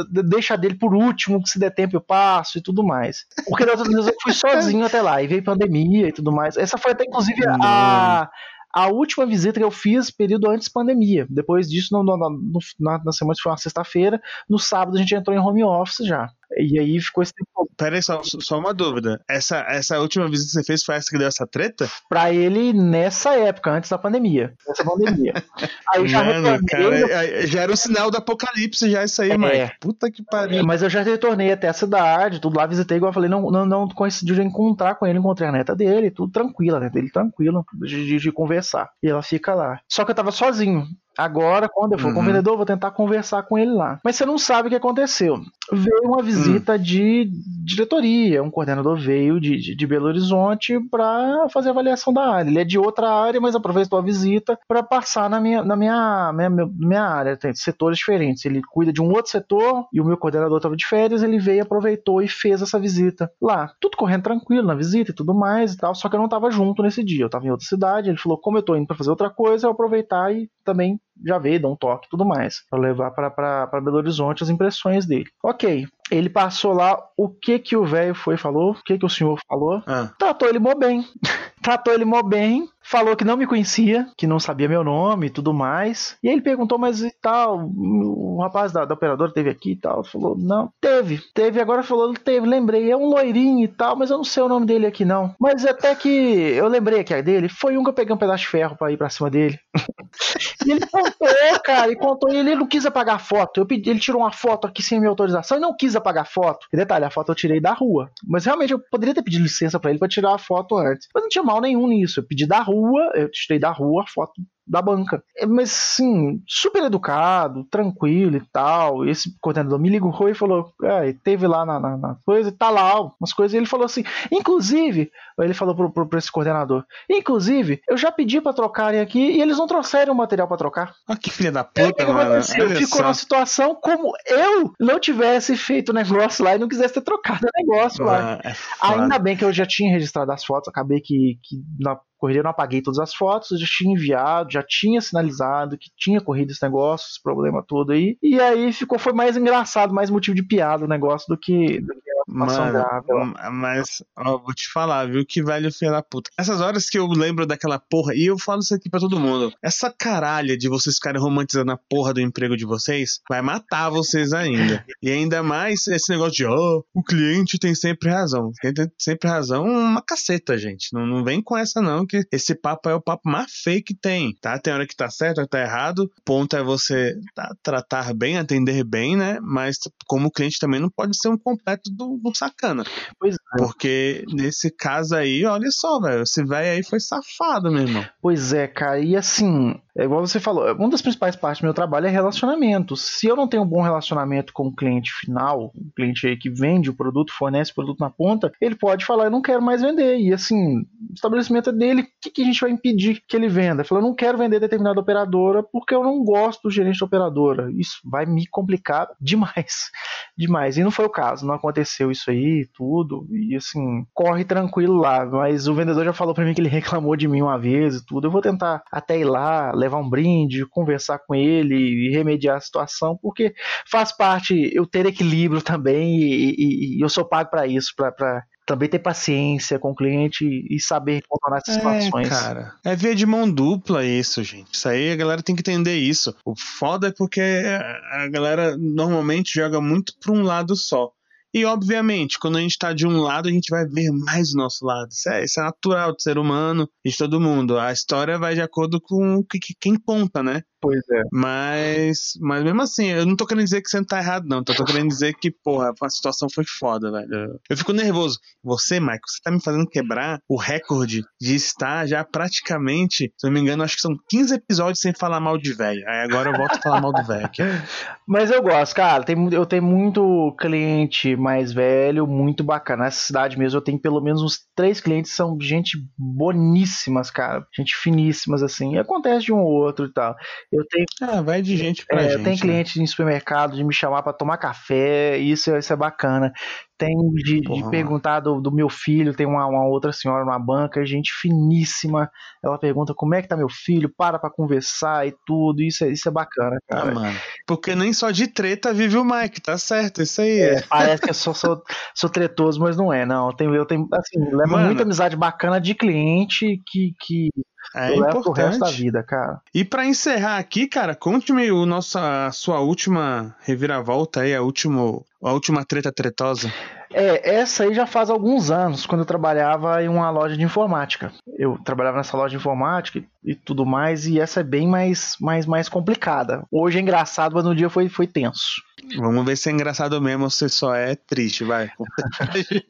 Deixa dele por último, que se der tempo eu passo e tudo mais. Porque das outras vezes eu fui sozinho até lá. E veio pandemia e tudo mais. Essa foi até, inclusive, a. A última visita que eu fiz, período antes pandemia. Depois disso, no, no- no- na, na semana, foi uma sexta-feira. No sábado, a gente entrou em home office já. E aí ficou esse tempo. Pera aí, só, só uma dúvida. Essa, essa última visita que você fez foi essa que deu essa treta? pra ele nessa época, antes da pandemia. Nessa pandemia. Aí eu já Mano, retornei. cara, é- já era um sinal do apocalipse já isso aí, É. Mike. Puta que pariu. Mas eu já retornei até a cidade, tudo lá, visitei, igual eu falei, não, não, não coincidiu de encontrar com ele, encontrei a neta dele, tudo tranquilo, a neta dele tranquilo, de, de- de conversar. E ela fica lá. Só que eu tava sozinho. Agora, quando eu for com o Uhum. vendedor, vou tentar conversar com ele lá. Mas você não sabe o que aconteceu. Veio uma visita de diretoria, um coordenador veio de, de, de Belo Horizonte para fazer avaliação da área. Ele é de outra área, mas aproveitou a visita para passar na minha, na minha, minha, minha área. Tem setores diferentes. Ele cuida de um outro setor e o meu coordenador estava de férias. Ele veio, aproveitou e fez essa visita lá. Tudo correndo tranquilo na visita e tudo mais e tal. Só que eu não estava junto nesse dia. Eu estava em outra cidade. Ele falou: como eu tô indo para fazer outra coisa, eu aproveitar e também já veio, dar um toque e tudo mais. Para levar para Belo Horizonte as impressões dele. Ok. Ele passou lá, o que que o velho foi e falou? O que que o senhor falou? Ah, Tratou ele mó bem. Tratou ele mó bem. Falou que não me conhecia, que não sabia meu nome e tudo mais. E aí ele perguntou, mas e tal? O rapaz da, da operadora teve aqui e tal. Falou, não, teve. Teve, agora falou, teve, lembrei. É um loirinho e tal, mas eu não sei o nome dele aqui não. Mas até que eu lembrei é dele. Foi um que eu peguei um pedaço de ferro pra ir pra cima dele. e ele contou, cara, e contou ele, ele não quis apagar a foto. Eu pedi, ele tirou uma foto aqui sem minha autorização e não quis apagar a foto. E detalhe, a foto eu tirei da rua. Mas realmente eu poderia ter pedido licença para ele para tirar a foto antes. Mas não tinha mal nenhum nisso. Eu pedi da rua, eu tirei da rua a foto da banca. É, mas, sim, super educado, tranquilo e tal. Esse coordenador me ligou e falou: é, teve lá na, na, na, coisa, tá lá umas coisas. E ele falou assim: inclusive, ele falou pro, pro, pro esse coordenador: inclusive, eu já pedi para trocarem aqui e eles não trouxeram o material para trocar. Ah, que filha da puta, é, mano. Eu ficou numa situação como eu não tivesse feito o negócio lá e não quisesse ter trocado o negócio ah, lá. É Ainda bem que eu já tinha registrado as fotos, acabei que, que na corrida eu não apaguei todas as fotos, já tinha enviado, já tinha sinalizado que tinha corrido esse negócio, esse problema todo aí. E aí ficou, foi mais engraçado, mais motivo de piada o negócio do que, do que Mano, mas ó, vou te falar, viu? Que velho filho da puta. Essas horas que eu lembro daquela porra, e eu falo isso aqui pra todo mundo: essa caralha de vocês ficarem romantizando a porra do emprego de vocês vai matar vocês ainda. e ainda mais esse negócio de, ó, oh, o cliente tem sempre razão. Quem tem sempre razão, uma caceta, gente. Não, não vem com essa, não, que esse papo é o papo mais feio que tem, tá? Tem hora que tá certo, hora que tá errado. O ponto é você tá, tratar bem, atender bem, né? Mas como cliente também não pode ser um completo do, do sacana. Pois é. Porque nesse caso aí, olha só, velho, esse velho aí foi safado, meu irmão. Pois é, cara. E assim, é igual você falou, uma das principais partes do meu trabalho é relacionamento. Se eu não tenho um bom relacionamento com o cliente final, o cliente aí que vende o produto, fornece o produto na ponta, ele pode falar, eu não quero mais vender. E assim, o estabelecimento é dele, o que, que a gente vai impedir que ele venda? Ele falou, eu não quero vender determinada operadora porque eu não gosto do gerente da operadora. Isso vai me complicar demais. demais. E não foi o caso, não aconteceu isso aí, tudo. E assim, corre tranquilo lá. Mas o vendedor já falou para mim que ele reclamou de mim uma vez e tudo. Eu vou tentar até ir lá, levar um brinde, conversar com ele e remediar a situação, porque faz parte eu ter equilíbrio também e, e, e eu sou pago para isso, para também ter paciência com o cliente e saber contornar essas é, situações. Cara, é via de mão dupla isso, gente. Isso aí a galera tem que entender isso. O foda é porque a galera normalmente joga muito para um lado só. E, obviamente, quando a gente está de um lado, a gente vai ver mais o nosso lado. Isso é, isso é natural do ser humano e de todo mundo. A história vai de acordo com o que, quem conta, né? Pois é. Mas, mas mesmo assim, eu não tô querendo dizer que você não tá errado, não. Tô, tô querendo dizer que, porra, a situação foi foda, velho. Eu fico nervoso. Você, Michael, você tá me fazendo quebrar o recorde de estar já praticamente, se eu não me engano, acho que são 15 episódios sem falar mal de velho. Aí agora eu volto a falar mal do velho. Mas eu gosto, cara. Tem, eu tenho muito cliente mais velho, muito bacana. Nessa cidade mesmo, eu tenho pelo menos uns três clientes que são gente boníssimas, cara. Gente finíssimas, assim. E acontece de um ou outro e tal. Eu tenho. Ah, vai de gente pra é, gente. Eu tenho né? clientes em supermercado de me chamar para tomar café, isso, isso é bacana. Tem de, de perguntar do, do, meu filho, tem uma, uma, outra senhora numa banca, gente finíssima. Ela pergunta como é que tá meu filho, para pra conversar e tudo. Isso é, isso é bacana, ah, cara. Ah, mano. Porque nem só de treta vive o Mike, tá certo? Isso aí é. é. Parece que eu sou, sou, sou tretoso, mas não é, não. Eu tenho, eu tenho assim, levo muita amizade bacana de cliente que, que é eu importante. o resto da vida, cara. E para encerrar aqui, cara, conte-me o nosso, a sua última reviravolta aí, a, último, a última treta tretosa. É, essa aí já faz alguns anos, quando eu trabalhava em uma loja de informática. Eu trabalhava nessa loja de informática e, e tudo mais, e essa é bem mais, mais, mais complicada. Hoje é engraçado, mas no dia foi, foi tenso. Vamos ver se é engraçado mesmo ou se só é triste, vai.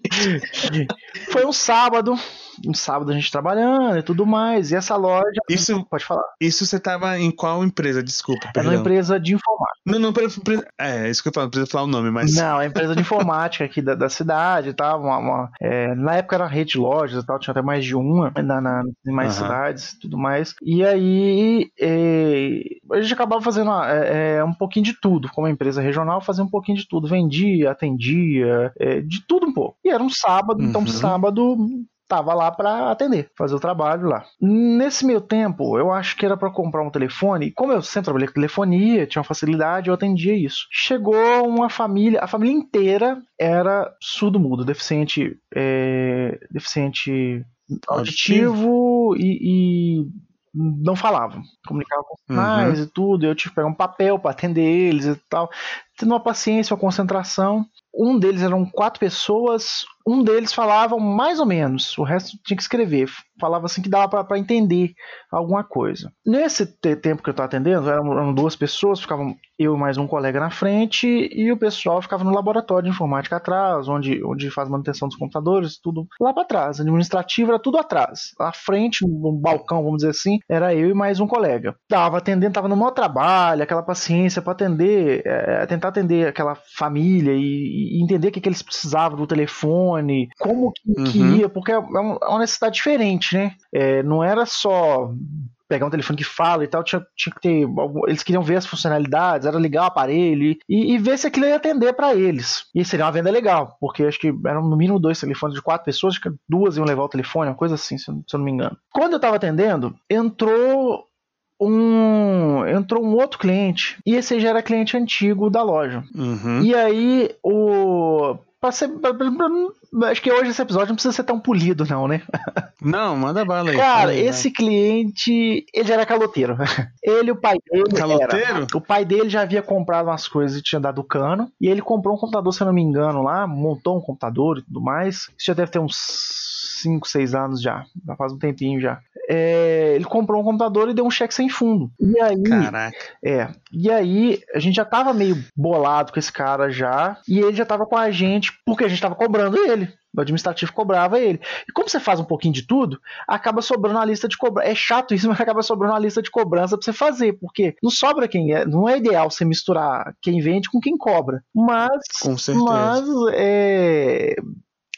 foi um sábado, um sábado a gente trabalhando e tudo mais, e essa loja. Isso, pode falar. Isso você tava em qual empresa? Desculpa. Era uma empresa de informática. Não, não, é, isso que eu falo, não precisa falar o nome, mas. Não, é empresa de informática aqui da, da cidade e tal. Uma, uma é, na época era rede de lojas e tal, tinha até mais de uma na, na, em mais uhum. cidades e tudo mais. E aí é, a gente acabava fazendo é, é, um pouquinho de tudo, como empresa regional, fazia um pouquinho de tudo. Vendia, atendia, é, de tudo um pouco. E era um sábado, então uhum. então sábado tava lá para atender, fazer o trabalho lá. Nesse meio tempo, eu acho que era para comprar um telefone, como eu sempre trabalhei com telefonia, tinha uma facilidade, eu atendia isso. Chegou uma família, a família inteira era surdo-mudo, deficiente, é, deficiente auditivo e, e não falavam, comunicavam com sinais uhum. e tudo. Eu tive que pegar um papel para atender eles e tal, tendo uma paciência, uma concentração. Um deles eram quatro pessoas, Um deles falava mais ou menos, o resto tinha que escrever. Falava assim que dava para entender alguma coisa. Nesse tempo que eu estava atendendo, eram, eram, duas pessoas, ficavam eu e mais um colega na frente, e o pessoal ficava no laboratório de informática atrás, onde, onde faz manutenção dos computadores, tudo lá para trás. Administrativo era tudo atrás. À frente, no balcão, vamos dizer assim, era eu e mais um colega. Tava atendendo, tava no maior trabalho, aquela paciência para atender, é, tentar atender aquela família e, e entender o que, que eles precisavam do telefone, como que, uhum. que ia, porque é, é uma necessidade diferente, né? É, não era só pegar um telefone que fala e tal, tinha, tinha que ter. Eles queriam ver as funcionalidades, era ligar o aparelho e, e ver se aquilo ia atender para eles. E seria uma venda legal, porque acho que eram no mínimo dois telefones de quatro pessoas, acho que duas iam levar o telefone, uma coisa assim, se eu, se eu não me engano. Quando eu tava atendendo, entrou um entrou um outro cliente e esse já era cliente antigo da loja. Uhum. E aí o ser, acho que hoje esse episódio não precisa ser tão polido, não, né? Não, manda bala aí. Cara, aí, esse cliente, ele era caloteiro. Ele, o pai dele. Caloteiro? Era, o pai dele já havia comprado umas coisas e tinha dado cano. E ele comprou um computador, se eu não me engano, lá, montou um computador e tudo mais. Isso já deve ter uns 5, 6 anos já. Já faz um tempinho já. É, ele comprou um computador e deu um cheque sem fundo. E aí. Caraca. É. E aí, a gente já tava meio bolado com esse cara já. E ele já tava com a gente, porque a gente tava cobrando ele. O administrativo cobrava ele. E como você faz um pouquinho de tudo, acaba sobrando a lista de cobrança. É chato isso, mas acaba sobrando a lista de cobrança pra você fazer, porque não sobra quem é. Não é ideal você misturar quem vende com quem cobra. Mas. Com certeza. Mas é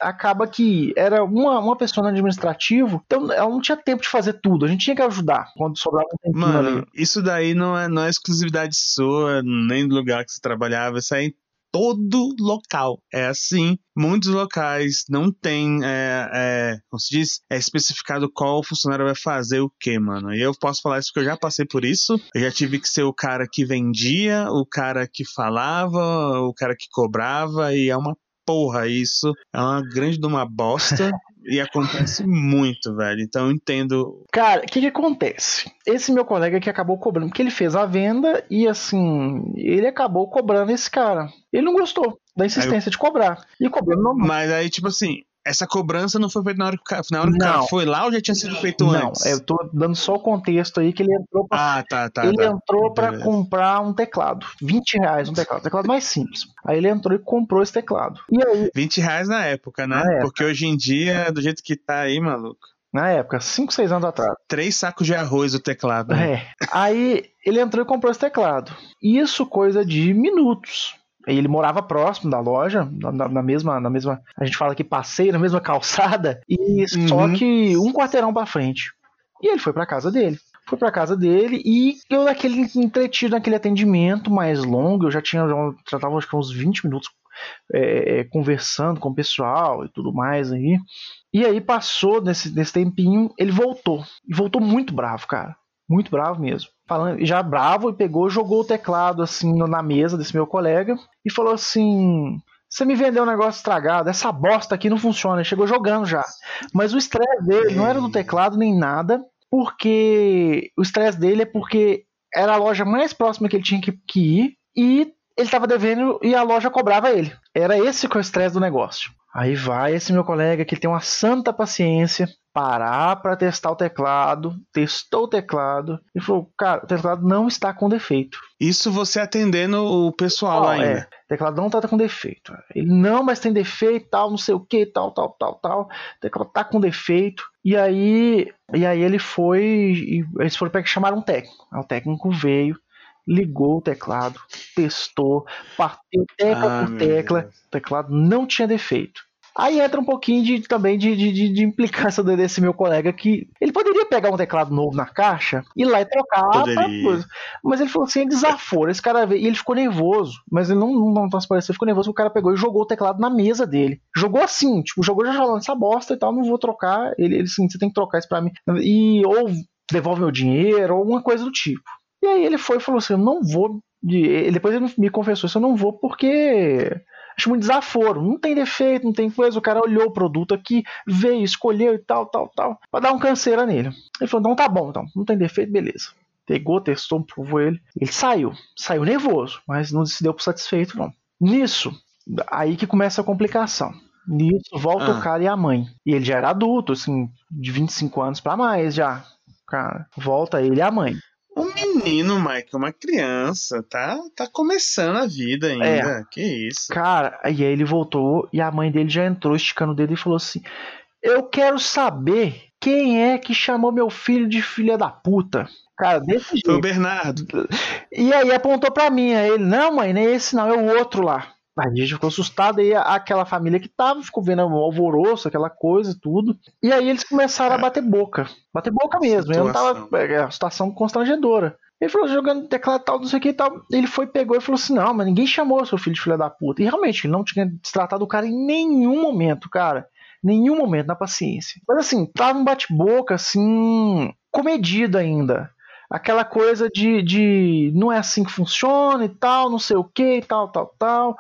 acaba que era uma, uma pessoa no administrativo, então ela não tinha tempo de fazer tudo, a gente tinha que ajudar quando sobrava um tempinho Mano, ali. isso daí não é, não é exclusividade sua, nem do lugar que você trabalhava, isso aí todo local. É assim, muitos locais não tem, é, é, como se diz, é especificado qual funcionário vai fazer o que, mano. E eu posso falar isso porque eu já passei por isso. Eu já tive que ser o cara que vendia, o cara que falava, o cara que cobrava, e é uma porra, isso é uma grande de uma bosta. E acontece muito, velho. Então eu entendo. Cara, o que, que acontece? Esse meu colega que acabou cobrando, porque ele fez a venda e assim, ele acabou cobrando esse cara. Ele não gostou da insistência eu... de cobrar. E cobrando normal. Mas aí, tipo assim, essa cobrança não foi feita na hora que o cara, na hora que o cara foi lá ou já tinha sido feito não, antes? Não, eu tô dando só o contexto aí que ele entrou pra, ah, tá, tá, ele tá. entrou para comprar um teclado, 20 reais um teclado, um teclado mais simples. Aí ele entrou e comprou esse teclado. E aí, 20 reais na época, né? Na Porque época. hoje em dia, do jeito que tá aí, maluco. Na época, 5, 6 anos atrás. Três sacos de arroz o teclado. Né? É. Aí ele entrou e comprou esse teclado. Isso coisa de minutos. Ele morava próximo da loja, na, na, mesma, na mesma. A gente fala que passei na mesma calçada, e uhum. só que um quarteirão para frente. E ele foi para casa dele. Foi para casa dele e eu naquele entretido naquele atendimento mais longo, eu já tinha já tava acho que uns 20 minutos é, é, conversando com o pessoal e tudo mais aí. E aí passou nesse, nesse tempinho, ele voltou. E voltou muito bravo, cara. Muito bravo mesmo falando, já bravo, e pegou, jogou o teclado assim na mesa desse meu colega e falou assim: Você me vendeu um negócio estragado, essa bosta aqui não funciona. Ele chegou jogando já. Mas o estresse dele não era do teclado nem nada, porque o estresse dele é porque era a loja mais próxima que ele tinha que, que ir e ele estava devendo e a loja cobrava ele. Era esse que é o estresse do negócio. Aí vai esse meu colega que tem uma santa paciência, parar para testar o teclado, testou o teclado e falou: Cara, o teclado não está com defeito. Isso você atendendo o pessoal oh, ainda. É, o teclado não está com defeito. Ele não, mas tem defeito, tal, não sei o que, tal, tal, tal, tal. O teclado tá com defeito. E aí, e aí ele foi. E eles foram para chamar um técnico. O técnico veio, ligou o teclado, testou, bateu tecla ah, por tecla, o teclado não tinha defeito. Aí entra um pouquinho de, também de, de, de, implicância desse meu colega que ele poderia pegar um teclado novo na caixa, ir lá e trocar. Mas ele falou assim, desaforo. Esse cara veio, e ele ficou nervoso, mas ele não, não transpareceu, ficou nervoso, o cara pegou e jogou o teclado na mesa dele. Jogou assim, tipo, jogou já falando essa bosta e tal, não vou trocar. Ele, ele assim, você tem que trocar isso pra mim. E ou devolve meu dinheiro, ou alguma coisa do tipo. E aí ele foi e falou assim: Eu não vou. De... Depois ele me confessou isso, eu não vou porque acho muito desaforo. Não tem defeito, não tem coisa. O cara olhou o produto aqui, veio, escolheu e tal, tal, tal. Pra dar um canseira nele. Ele falou: não, tá bom, então. Não tem defeito, beleza. Pegou, testou, provou ele. Ele saiu. Saiu nervoso, mas não se deu por satisfeito, não. Nisso, aí que começa a complicação. Nisso, volta ah. o cara e a mãe. E ele já era adulto, assim, de 25 anos para mais já. Cara, volta ele e a mãe. Um menino, Mike, uma criança, tá, tá começando a vida ainda. É. Que isso. Cara, e aí ele voltou e a mãe dele já entrou esticando o dedo e falou assim: Eu quero saber quem é que chamou meu filho de filha da puta. Cara, desse jeito. Foi o Bernardo. E aí apontou pra mim, aí ele, não, mãe, nem esse não, é o outro lá. A gente ficou assustado, aí aquela família que tava ficou vendo o alvoroço, aquela coisa e tudo. E aí eles começaram a é. bater boca. Bater boca mesmo. Eu não tava. É, a situação constrangedora. Ele falou, jogando teclado tal, não sei o que e tal. Ele foi, pegou e falou assim: não, mas ninguém chamou seu filho de filha da puta. E realmente, ele não tinha tratado o cara em nenhum momento, cara. Nenhum momento na paciência. Mas assim, tava um bate-boca, assim, comedido ainda aquela coisa de, de não é assim que funciona e tal, não sei o que e tal, tal, tal,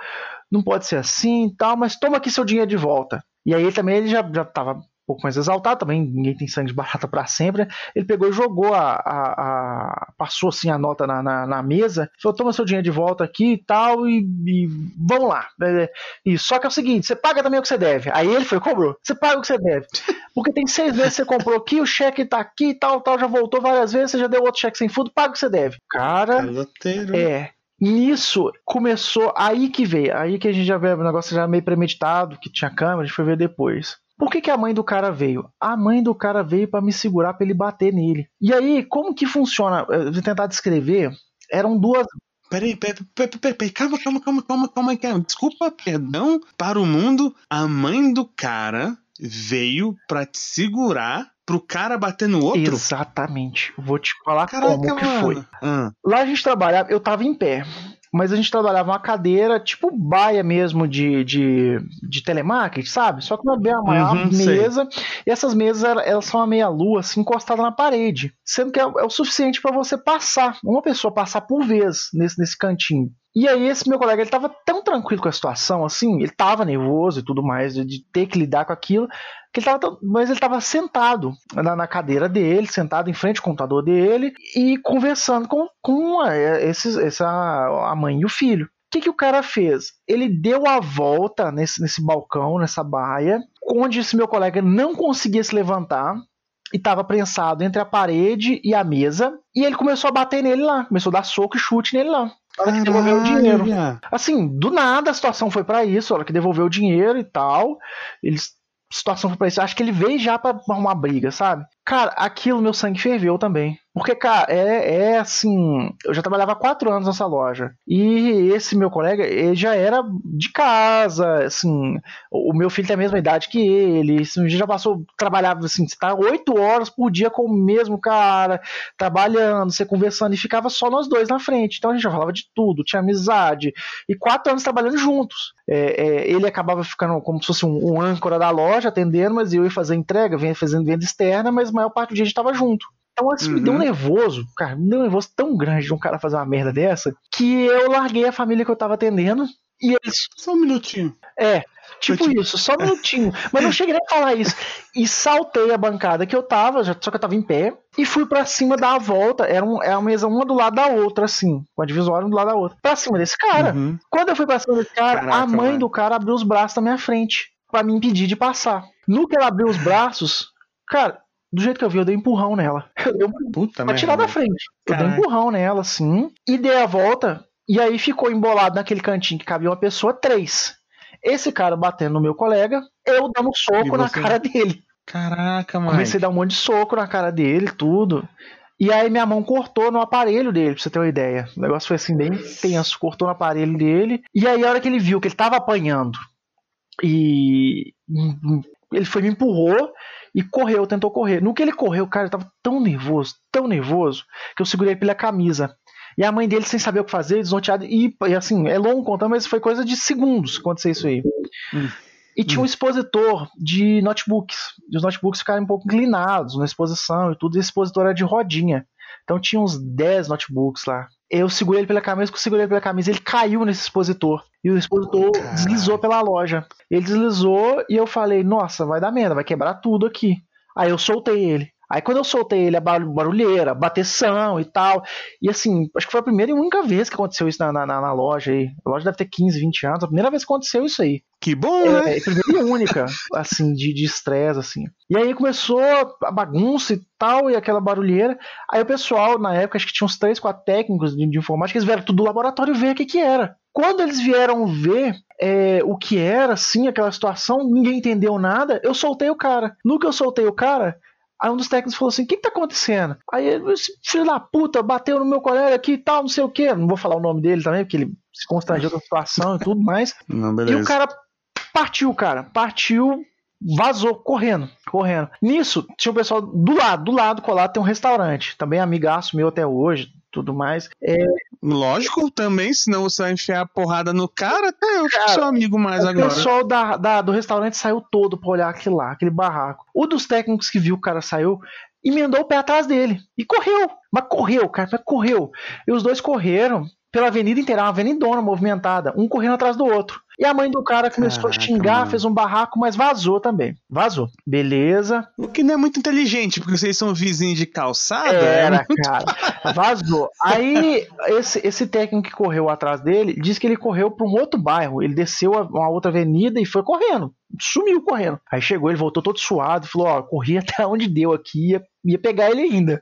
não pode ser assim e tal, mas toma aqui seu dinheiro de volta. E aí também ele já, já tava pouco mais exaltado, também ninguém tem sangue de barata para sempre. Ele pegou e jogou a, a, a, passou assim a nota na, na, na, mesa, falou: toma seu dinheiro de volta aqui e tal, e, e vamos lá. É, e só que é o seguinte: você paga também o que você deve. Aí ele foi, cobrou, você paga o que você deve. Porque tem seis meses que você comprou aqui, o cheque tá aqui e tal, tal, já voltou várias vezes, você já deu outro cheque sem fundo, paga o que você deve. Cara, é, Nisso começou, aí que veio, aí que a gente já vê o negócio já meio premeditado, que tinha câmera, a gente foi ver depois. Por que, que a mãe do cara veio? A mãe do cara veio para me segurar para ele bater nele. E aí, como que funciona? Eu vou tentar descrever. Eram duas Peraí, peraí, peraí, peraí, calma, calma, calma, calma, calma, calma. Desculpa, perdão para o mundo. A mãe do cara veio para te segurar pro cara bater no outro? Exatamente. Vou te falar Caraca, como que foi. Ah. Lá a gente trabalhava, eu tava em pé mas a gente trabalhava uma cadeira, tipo baia mesmo de, de, de telemarketing, sabe? Só que uma, uma uhum, mesa, sei. e essas mesas elas são a meia-lua, assim, encostadas na parede. Sendo que é, é o suficiente para você passar, uma pessoa passar por vez nesse, nesse cantinho. E aí esse meu colega, ele tava tão tranquilo com a situação, assim, ele tava nervoso e tudo mais, de ter que lidar com aquilo, que ele tava, mas ele tava sentado na, na, cadeira dele, sentado em frente ao computador dele e conversando com, com a, esses, essa, a mãe e o filho. O que, que o cara fez? Ele deu a volta nesse, nesse balcão, nessa baia, onde esse meu colega não conseguia se levantar, e estava prensado entre a parede e a mesa. E ele começou a bater nele lá, começou a dar soco e chute nele lá hora que devolveu o dinheiro. Assim, do nada a situação foi para isso, a hora que devolveu o dinheiro e tal. Eles situação foi pra isso. Acho que ele veio já pra arrumar briga, sabe? Cara, aquilo meu sangue ferveu também. Porque, cara, é, é assim. Eu já trabalhava há quatro anos nessa loja. E esse meu colega, ele já era de casa, assim. O meu filho tem a mesma idade que ele. Assim, já passou, trabalhava assim, você tá oito horas por dia com o mesmo cara, trabalhando, você conversando, e ficava só nós dois na frente. Então a gente já falava de tudo, tinha amizade. E quatro anos trabalhando juntos. É, é, ele acabava ficando como se fosse um, um, âncora da loja, atendendo, mas eu ia fazer entrega, vinha fazendo venda externa, mas maior parte do dia a gente tava junto. Então isso uhum. me deu um uhum. nervoso, cara, me deu um nervoso tão grande de um cara fazer uma merda dessa, que eu larguei a família que eu tava atendendo e eles. Só um minutinho. É, tipo isso, só um minutinho. Mas não cheguei a falar isso. E saltei a bancada que eu tava, só que eu tava em pé, e fui para cima dar a volta. Era, um, era uma mesa uma do lado da outra, assim, com a divisória um do lado da outra. Pra cima desse cara. Uhum. Quando eu fui pra cima desse cara, Caraca, a mãe mano. do cara abriu os braços na minha frente, para me impedir de passar. No que ela abriu os braços, cara, do jeito que eu vi, eu dei um empurrão nela. Eu dei um Puta pra tirar da frente. Eu dei um empurrão nela, assim, e dei a volta, e aí ficou embolado naquele cantinho que cabia uma pessoa, três. Esse cara batendo no meu colega, eu dando soco na cara dele. Caraca, mano. Comecei a dar um monte de soco na cara dele, tudo. E aí minha mão cortou no aparelho dele, pra você ter uma ideia. O negócio foi assim, bem tenso. Cortou no aparelho dele. E aí a hora que ele viu que ele tava apanhando e ele foi me empurrou e correu, tentou correr. No que ele correu, o cara tava tão nervoso, tão nervoso, que eu segurei pela camisa. E a mãe dele, sem saber o que fazer, desnorteada, e, e assim, é longo contando, mas foi coisa de segundos acontecer isso aí. Hum. E tinha um hum. expositor de notebooks. E os notebooks ficaram um pouco inclinados na exposição e tudo. E esse expositor era de rodinha. Então tinha uns 10 notebooks lá. Eu segurei ele pela camisa, eu segurei ele pela camisa, ele caiu nesse expositor. E o expositor Caramba. deslizou pela loja. Ele deslizou e eu falei: Nossa, vai dar merda, vai quebrar tudo aqui. Aí eu soltei ele. Aí quando eu soltei ele, a barulheira, bateção e tal. E assim, acho que foi a primeira e única vez que aconteceu isso na, na, na loja aí. A loja deve ter 15, 20 anos. A primeira vez que aconteceu isso aí. Que bom, é, né? É, primeira e única, assim, de estresse, assim. E aí começou a bagunça e tal, e aquela barulheira. Aí o pessoal, na época, acho que tinha uns 3, 4 técnicos de, de informática, eles vieram tudo do laboratório ver o que que era. Quando eles vieram ver é, o que era, assim, aquela situação, ninguém entendeu nada, eu soltei o cara. No que eu soltei o cara, Aí um dos técnicos falou assim: o que, que tá acontecendo? Aí esse filho da puta bateu no meu colega aqui e tal, não sei o que. Não vou falar o nome dele também, porque ele se constrangeu com a situação e tudo mais. Não, beleza. E o cara partiu, cara. Partiu, vazou, correndo, correndo. Nisso, tinha o pessoal do lado, do lado colado tem um restaurante. Também amigaço meu até hoje, tudo mais. É... Lógico, também, senão você vai enfiar a porrada no cara, é, eu cara, sou amigo mais o agora. O pessoal da, da, do restaurante saiu todo pra olhar aquilo lá, aquele barraco. O dos técnicos que viu o cara saiu, emendou o pé atrás dele e correu. Mas correu, cara, mas correu. E os dois correram pela avenida inteira, uma avenidona movimentada, um correndo atrás do outro. E a mãe do cara começou Caraca, a xingar, mano. fez um barraco, mas vazou também. Vazou. Beleza. O que não é muito inteligente, porque vocês são vizinhos de calçada. Era, é cara. Vazou. Aí, esse, esse técnico que correu atrás dele, disse que ele correu para um outro bairro. Ele desceu uma outra avenida e foi correndo. Sumiu correndo. Aí chegou, ele voltou todo suado, falou: Ó, corri até onde deu aqui, ia, ia pegar ele ainda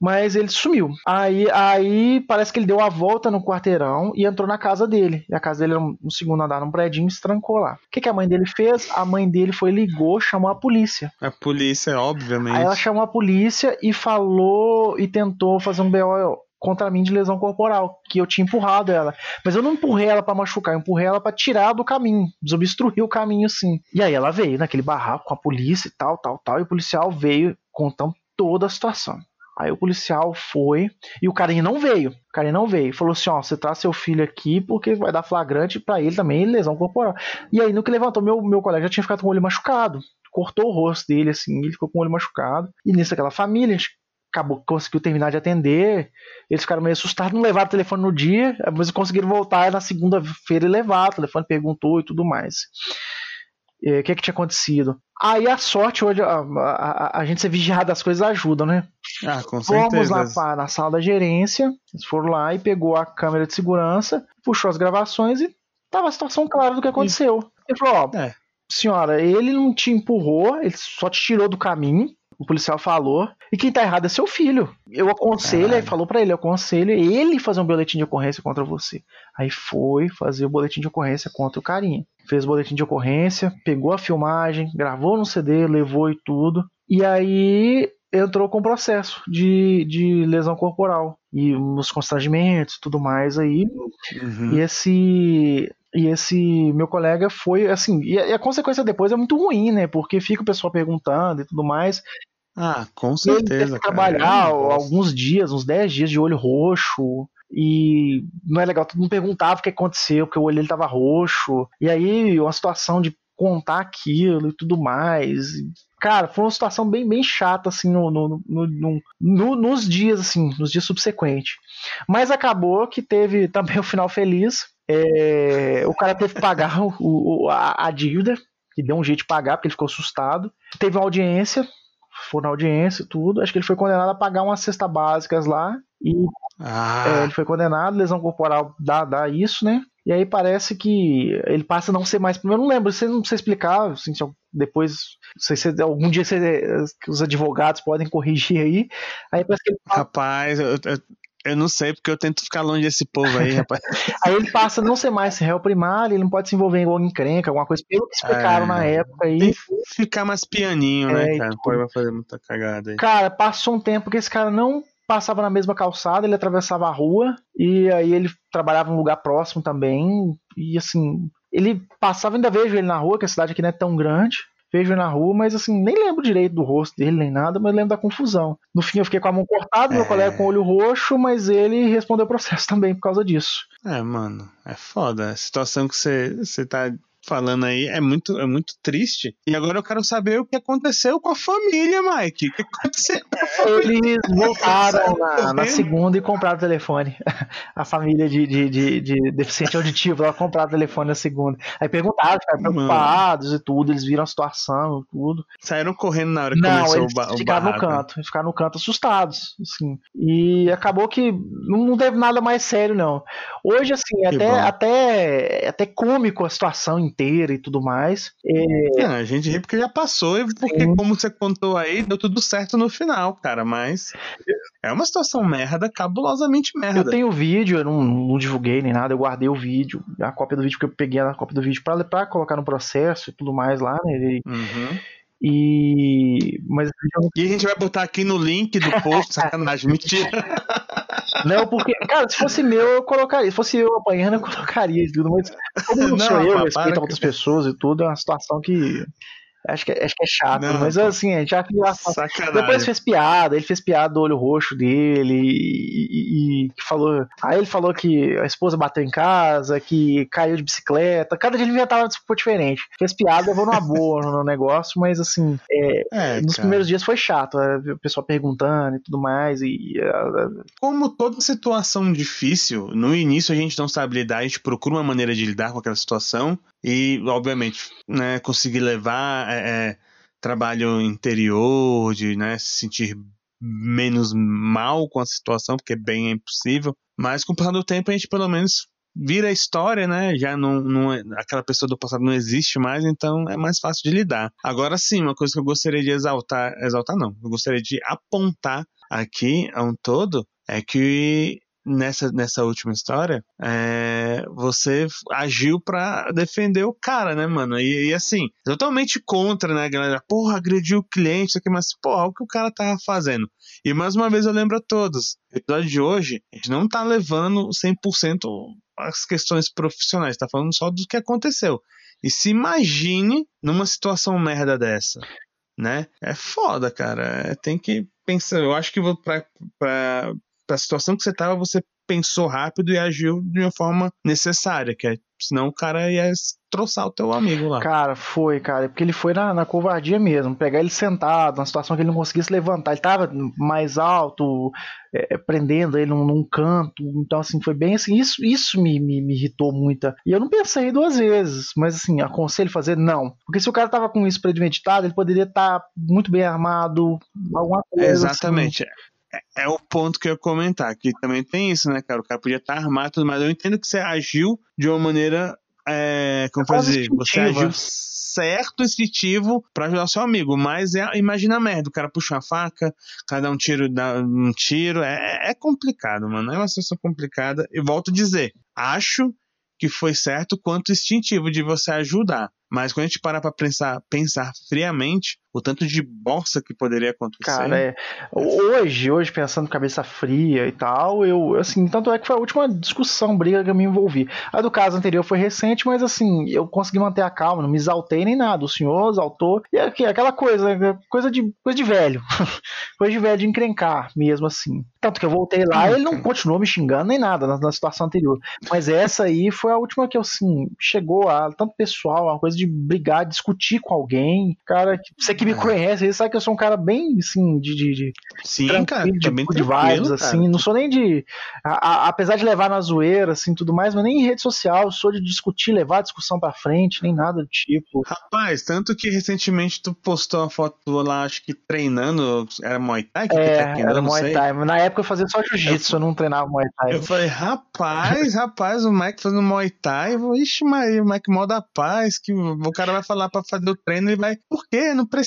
mas ele sumiu. Aí, aí parece que ele deu a volta no quarteirão e entrou na casa dele. E a casa dele era no segundo andar, num prédio, e se trancou lá. O que, que a mãe dele fez? A mãe dele foi, ligou, chamou a polícia. A polícia, obviamente. Aí ela chamou a polícia e falou e tentou fazer um BO contra mim de lesão corporal, que eu tinha empurrado ela. Mas eu não empurrei ela para machucar, eu empurrei ela para tirar do caminho, desobstruir o caminho sim. E aí ela veio naquele barraco com a polícia e tal, tal, tal, e o policial veio contando toda a situação. Aí o policial foi e o carinha não veio. O carinha não veio. Falou assim: ó, você traz seu filho aqui porque vai dar flagrante para ele também, lesão corporal. E aí, no que levantou, meu, meu colega já tinha ficado com o olho machucado. Cortou o rosto dele assim, ele ficou com o olho machucado. E nisso, aquela família, a gente acabou, conseguiu terminar de atender. Eles ficaram meio assustados, não levaram o telefone no dia, mas conseguiram voltar na segunda-feira e levar. O telefone perguntou e tudo mais. É, o que, que tinha acontecido. Aí a sorte hoje, a, a, a, gente ser vigiado as coisas ajuda, né? Ah, com certeza. Fomos lá na sala da gerência, eles foram lá e pegou a câmera de segurança, puxou as gravações e tava a situação clara do que aconteceu. Ele falou, ó, é. senhora, ele não te empurrou, ele só te tirou do caminho, o policial falou. E quem tá errado é seu filho. Eu aconselho, aí falou para ele, eu aconselho ele fazer um boletim de ocorrência contra você. Aí foi fazer o boletim de ocorrência contra o carinha. Fez o boletim de ocorrência, pegou a filmagem, gravou no CD, levou e tudo. E aí entrou com processo de, de lesão corporal e os constrangimentos tudo mais aí. Uhum. E esse e esse meu colega foi assim, e a, e a, consequência depois é muito ruim, né? Porque fica o pessoal perguntando e tudo mais. Ah, com certeza. Trabalhar é alguns dias, uns 10 dias de olho roxo. E não é legal, todo mundo perguntava o que aconteceu, porque o olho dele tava roxo. E aí, uma situação de contar aquilo e tudo mais. Cara, foi uma situação bem, bem chata, assim, no, no, no, no, nos dias, assim, nos dias subsequentes. Mas acabou que teve também o um final feliz. É, o cara teve que pagar o, o, a, a, dívida, que deu um jeito de pagar, porque ele ficou assustado. Teve uma audiência, foi na audiência e tudo. Acho que ele foi condenado a pagar umas cestas básicas lá. E ah. é, ele foi condenado, lesão corporal dá, dá isso, né? E aí parece que ele passa a não ser mais. Eu não lembro, você não precisa explicar, assim, depois, não sei se algum dia você, os advogados podem corrigir aí. Aí parece que ele Rapaz, eu, eu, eu não sei, porque eu tento ficar longe desse povo aí, rapaz. aí ele passa a não ser mais réu primário, ele não pode se envolver em alguma encrenca, alguma coisa, pelo que explicaram é, na época aí. Tem que ficar mais pianinho, né, é, cara? Tipo, pode vai fazer muita cagada aí. Cara, passou um tempo que esse cara não passava na mesma calçada, ele atravessava a rua, e aí ele trabalhava em um lugar próximo também, e assim, ele passava, ainda vejo ele na rua, que a cidade aqui não é tão grande, vejo na rua, mas assim, nem lembro direito do rosto dele nem nada, mas lembro da confusão. No fim eu fiquei com a mão cortada, é... meu colega com o olho roxo, mas ele respondeu o processo também por causa disso. É, mano, é foda. A situação que você, você tá falando aí é muito, é muito triste. E agora eu quero saber o que aconteceu com a família, Mike. O que aconteceu? Eles voltaram na, na, segunda e compraram o telefone. A família de, de, de, de deficiente auditivo, ela compraram o telefone na segunda. Aí perguntaram, ficaram preocupados e tudo, eles viram a situação e tudo. Saíram correndo na hora que não, começou eles o, ba ficaram no canto, eles ficaram no canto assustados, assim. E acabou que não, não teve nada mais sério, não. Hoje, assim, até, até, até cômico a situação inteira e tudo mais. É... É, a gente ri porque já passou, e porque, Sim. como você contou aí, deu tudo certo no final, cara. Mas é uma situação merda, cabulosamente merda. Eu tenho vídeo, eu não, não divulguei nem nada, eu guardei o vídeo, a cópia do vídeo que eu peguei a cópia do vídeo pra, pra colocar no processo e tudo mais lá, né? Uhum. E. Mas. E a gente vai botar aqui no link do post, sacanagem, mentira. Não, porque, cara, se fosse meu, eu colocaria. Se fosse eu apanhando, eu colocaria tudo, mas como não, sou eu, respeito outras pessoas e tudo, é uma situação que Acho que, é, acho que é chato, não, mas assim, a gente já Depois fez piada, ele fez piada do olho roxo dele e, e, e, falou. Aí ele falou que a esposa bateu em casa, que caiu de bicicleta. Cada dia ele inventava uma desculpa diferente. Fez piada, levou numa boa no negócio, mas assim, é, é, nos cara. primeiros dias foi chato. É, o pessoal perguntando e tudo mais. E, é, Como toda situação difícil, no início a gente não sabe lidar, a gente procura uma maneira de lidar com aquela situação e, obviamente, né, conseguir levar é, é, trabalho interior, de né, se sentir menos mal com a situação, porque bem é impossível. Mas com o passar do tempo, a gente pelo menos vira a história, né? Já não, não é, aquela pessoa do passado não existe mais, então é mais fácil de lidar. Agora sim, uma coisa que eu gostaria de exaltar, exaltar não, eu gostaria de apontar aqui a um todo é que nessa, nessa última história, é, você agiu para defender o cara, né, mano? E, e, assim, totalmente contra, né, galera? Porra, agrediu o cliente, isso aqui, mas, porra, o que o cara tava fazendo? E mais uma vez eu lembro a todos, o episódio de hoje, a gente não tá levando 100% as questões profissionais, tá falando só do que aconteceu. E se imagine numa situação merda dessa, né? É foda, cara. É, tem que pensar. Eu acho que pra, a situação que você estava, você pensou rápido e agiu de uma forma necessária, que é, senão o cara ia troçar o teu amigo lá. Cara, foi, cara, porque ele foi na, na covardia mesmo, pegar ele sentado, na situação que ele não conseguia se levantar, ele tava mais alto, é, é, prendendo ele num, num, canto, então assim, foi bem assim, isso, isso me, me, me, irritou muito, e eu não pensei duas vezes, mas assim, aconselho fazer, não, porque se o cara tava com isso premeditado, ele poderia estar tá muito bem armado, alguma coisa assim. Exatamente, assim. É, é o ponto que eu ia comentar, que também tem isso, né, cara? O cara podia estar armado, mas eu entendo que você agiu de uma maneira. É, como é fazer? Você agiu certo, instintivo para ajudar o seu amigo, mas é, imagina a merda, o cara puxa uma faca, cada um tiro dá um tiro, é, é complicado, mano, é uma situação complicada, e volto a dizer, acho que foi certo quanto instintivo de você ajudar, mas quando a gente para pra pensar, pensar friamente, o tanto de bosta que poderia acontecer. Cara, é. Hoje, hoje, pensando cabeça fria e tal, eu, assim, tanto é que foi a última discussão, briga que eu me envolvi. A do caso anterior foi recente, mas assim, eu consegui manter a calma, não me exaltei nem nada. O senhor exaltou. E aquela coisa, né, coisa de, coisa de velho. coisa de velho de encrencar, mesmo assim. Tanto que eu voltei lá, ele não continuou me xingando nem nada na, na situação anterior. Mas essa aí foi a última que eu, assim, chegou a tanto pessoal, uma coisa de brigar, discutir com alguém. Cara, você que me é. conhece, ele sabe que eu sou um cara bem, assim, de. de, de Sim, cara, de, de vibes, assim. Não sou nem de. A, a, apesar de levar na zoeira, assim, tudo mais, mas nem em rede social, sou de discutir, levar a discussão pra frente, nem nada do tipo. Rapaz, tanto que recentemente tu postou uma foto lá, acho que treinando. Era Muay Thai? Que é, que tá era Muay Thai. Na época eu fazia só jiu-jitsu, eu, não treinava Muay Thai. Eu falei, rapaz, rapaz, o Mike fazendo Muay Thai. Ixi, mas o Mike mó da paz, que o cara vai falar pra fazer o treino e vai. Por quê? Não precisa.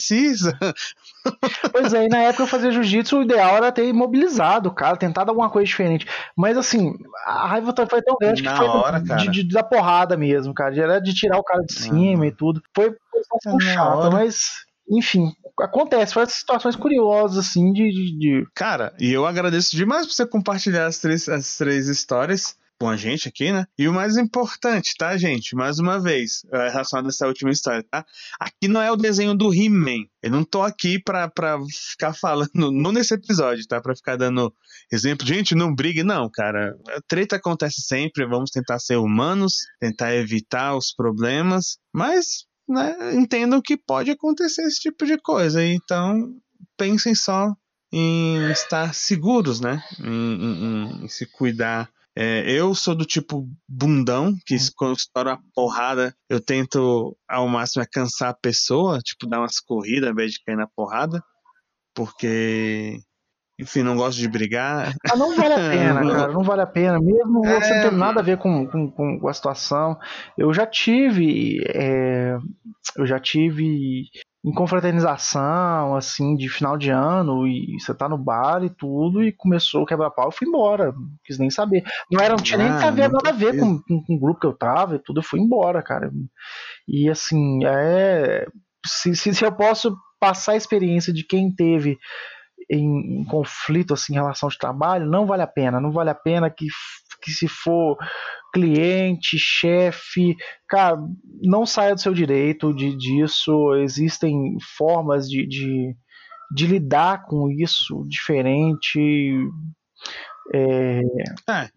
Pois é, e na época eu fazia jiu-jitsu, o ideal era ter imobilizado o cara, tentar dar alguma coisa diferente. Mas assim, a raiva foi tão grande na que foi hora, de, de, de, dar porrada mesmo, cara. Era de tirar o cara de cima e tudo. Foi, foi um chato, mas enfim, acontece, faz situações curiosas, assim, de, de, de, Cara, e eu agradeço demais por você compartilhar as três, as três histórias. Com a gente aqui, né? E o mais importante, tá, gente? Mais uma vez, é, relacionado a essa última história, tá? Aqui não é o desenho do He-Man. Eu não tô aqui pra, pra ficar falando, não nesse episódio, tá? Pra ficar dando exemplo. Gente, não brigue, não, cara. A treta acontece sempre, vamos tentar ser humanos, tentar evitar os problemas, mas né, entendam que pode acontecer esse tipo de coisa. Então, pensem só em estar seguros, né? Em, em, em se cuidar. É, eu sou do tipo bundão, que hum. quando estoura a porrada, eu tento ao máximo é cansar a pessoa, tipo, dar umas corridas ao invés de cair na porrada, porque enfim, não gosto de brigar. Ah, não vale a pena, cara, não vale a pena, mesmo é, você não tem nada a ver com, com, com a situação. Eu já tive, é, eu já tive em confraternização, assim, de final de ano, e você tá no bar e tudo, e começou o quebra-pau, eu fui embora, não quis nem saber. Não, era, não tinha nem ah, nada a ver com, com, com, o grupo que eu tava e tudo, eu fui embora, cara. E assim, é. Se, se, se eu posso passar a experiência de quem teve em, em, conflito assim, em relação de trabalho, não vale a pena. Não vale a pena que, que se for cliente, chefe, cara, não saia do seu direito de, disso. Existem formas de, de, de lidar com isso diferente. É... é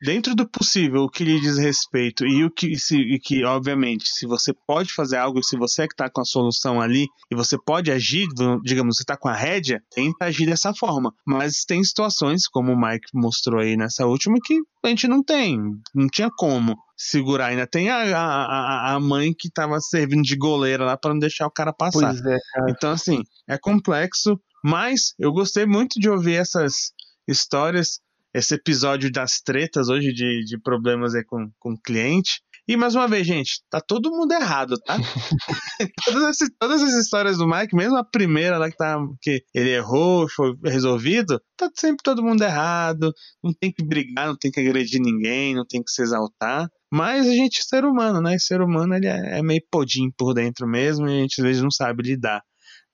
dentro do possível, o que lhe diz respeito e o que, se, e que obviamente, se você pode fazer algo, se você é que está com a solução ali e você pode agir, digamos, você está com a rédea, tenta agir dessa forma. Mas tem situações, como o Mike mostrou aí nessa última, que a gente não tem, não tinha como segurar. Ainda tem a, a, a mãe que estava servindo de goleira lá para não deixar o cara passar. É, cara. Então, assim, é complexo, mas eu gostei muito de ouvir essas histórias esse episódio das tretas hoje de, de problemas aí com, com o cliente. E mais uma vez, gente, tá todo mundo errado, tá? todas, essas, todas as histórias do Mike, mesmo a primeira lá que, tá, que ele errou, foi resolvido, tá sempre todo mundo errado. Não tem que brigar, não tem que agredir ninguém, não tem que se exaltar. Mas a gente é ser humano, né? Ser humano ele é, é meio podinho por dentro mesmo e a gente às vezes não sabe lidar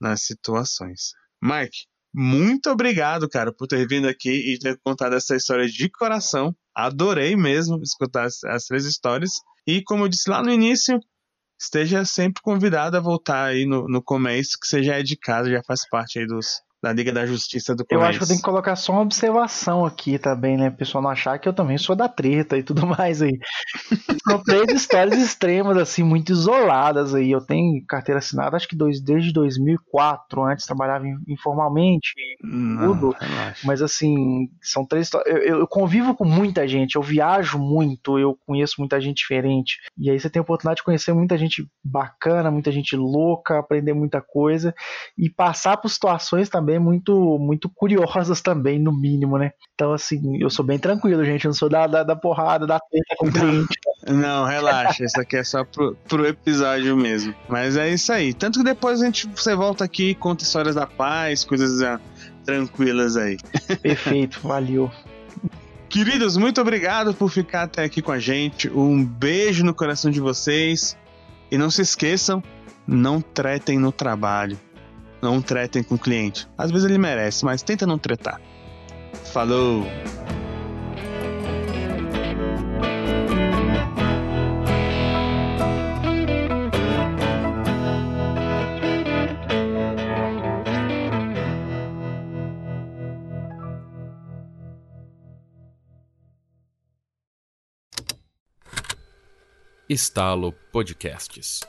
nas situações. Mike, muito obrigado, cara, por ter vindo aqui e ter contado essa história de coração. Adorei mesmo escutar as, as três histórias. E como eu disse lá no início, esteja sempre convidado a voltar aí no, no Comércio, que você já é de casa, já faz parte aí dos, da Liga da Justiça do Comércio. Eu acho que eu tenho que colocar só uma observação aqui também, né? O pessoal não achar que eu também sou da treta e tudo mais aí. São três histórias extremas, assim, muito isoladas aí. Eu tenho carteira assinada, acho que dois, desde 2004. Antes trabalhava informalmente não, tudo. Relaxa. Mas, assim, são três histórias. Eu, eu, convivo com muita gente, eu viajo muito, eu conheço muita gente diferente. E aí você tem a oportunidade de conhecer muita gente bacana, muita gente louca, aprender muita coisa e passar por situações também também muito, muito curiosas também, no mínimo, né? Então, assim, eu sou bem tranquilo, gente. Eu não sou da, da, da porrada, da treta com o cliente. Não, relaxa. isso aqui é só pro, pro episódio mesmo. Mas é isso aí. Tanto que depois a gente, você volta aqui e conta histórias da paz, coisas ah, tranquilas aí. Perfeito, valeu. Queridos, muito obrigado por ficar até aqui com a gente. Um beijo no coração de vocês. E não se esqueçam, não tretem no trabalho. Não tretem com o cliente. Às vezes ele merece, mas tenta não tretar. Falou! Estalo Podcasts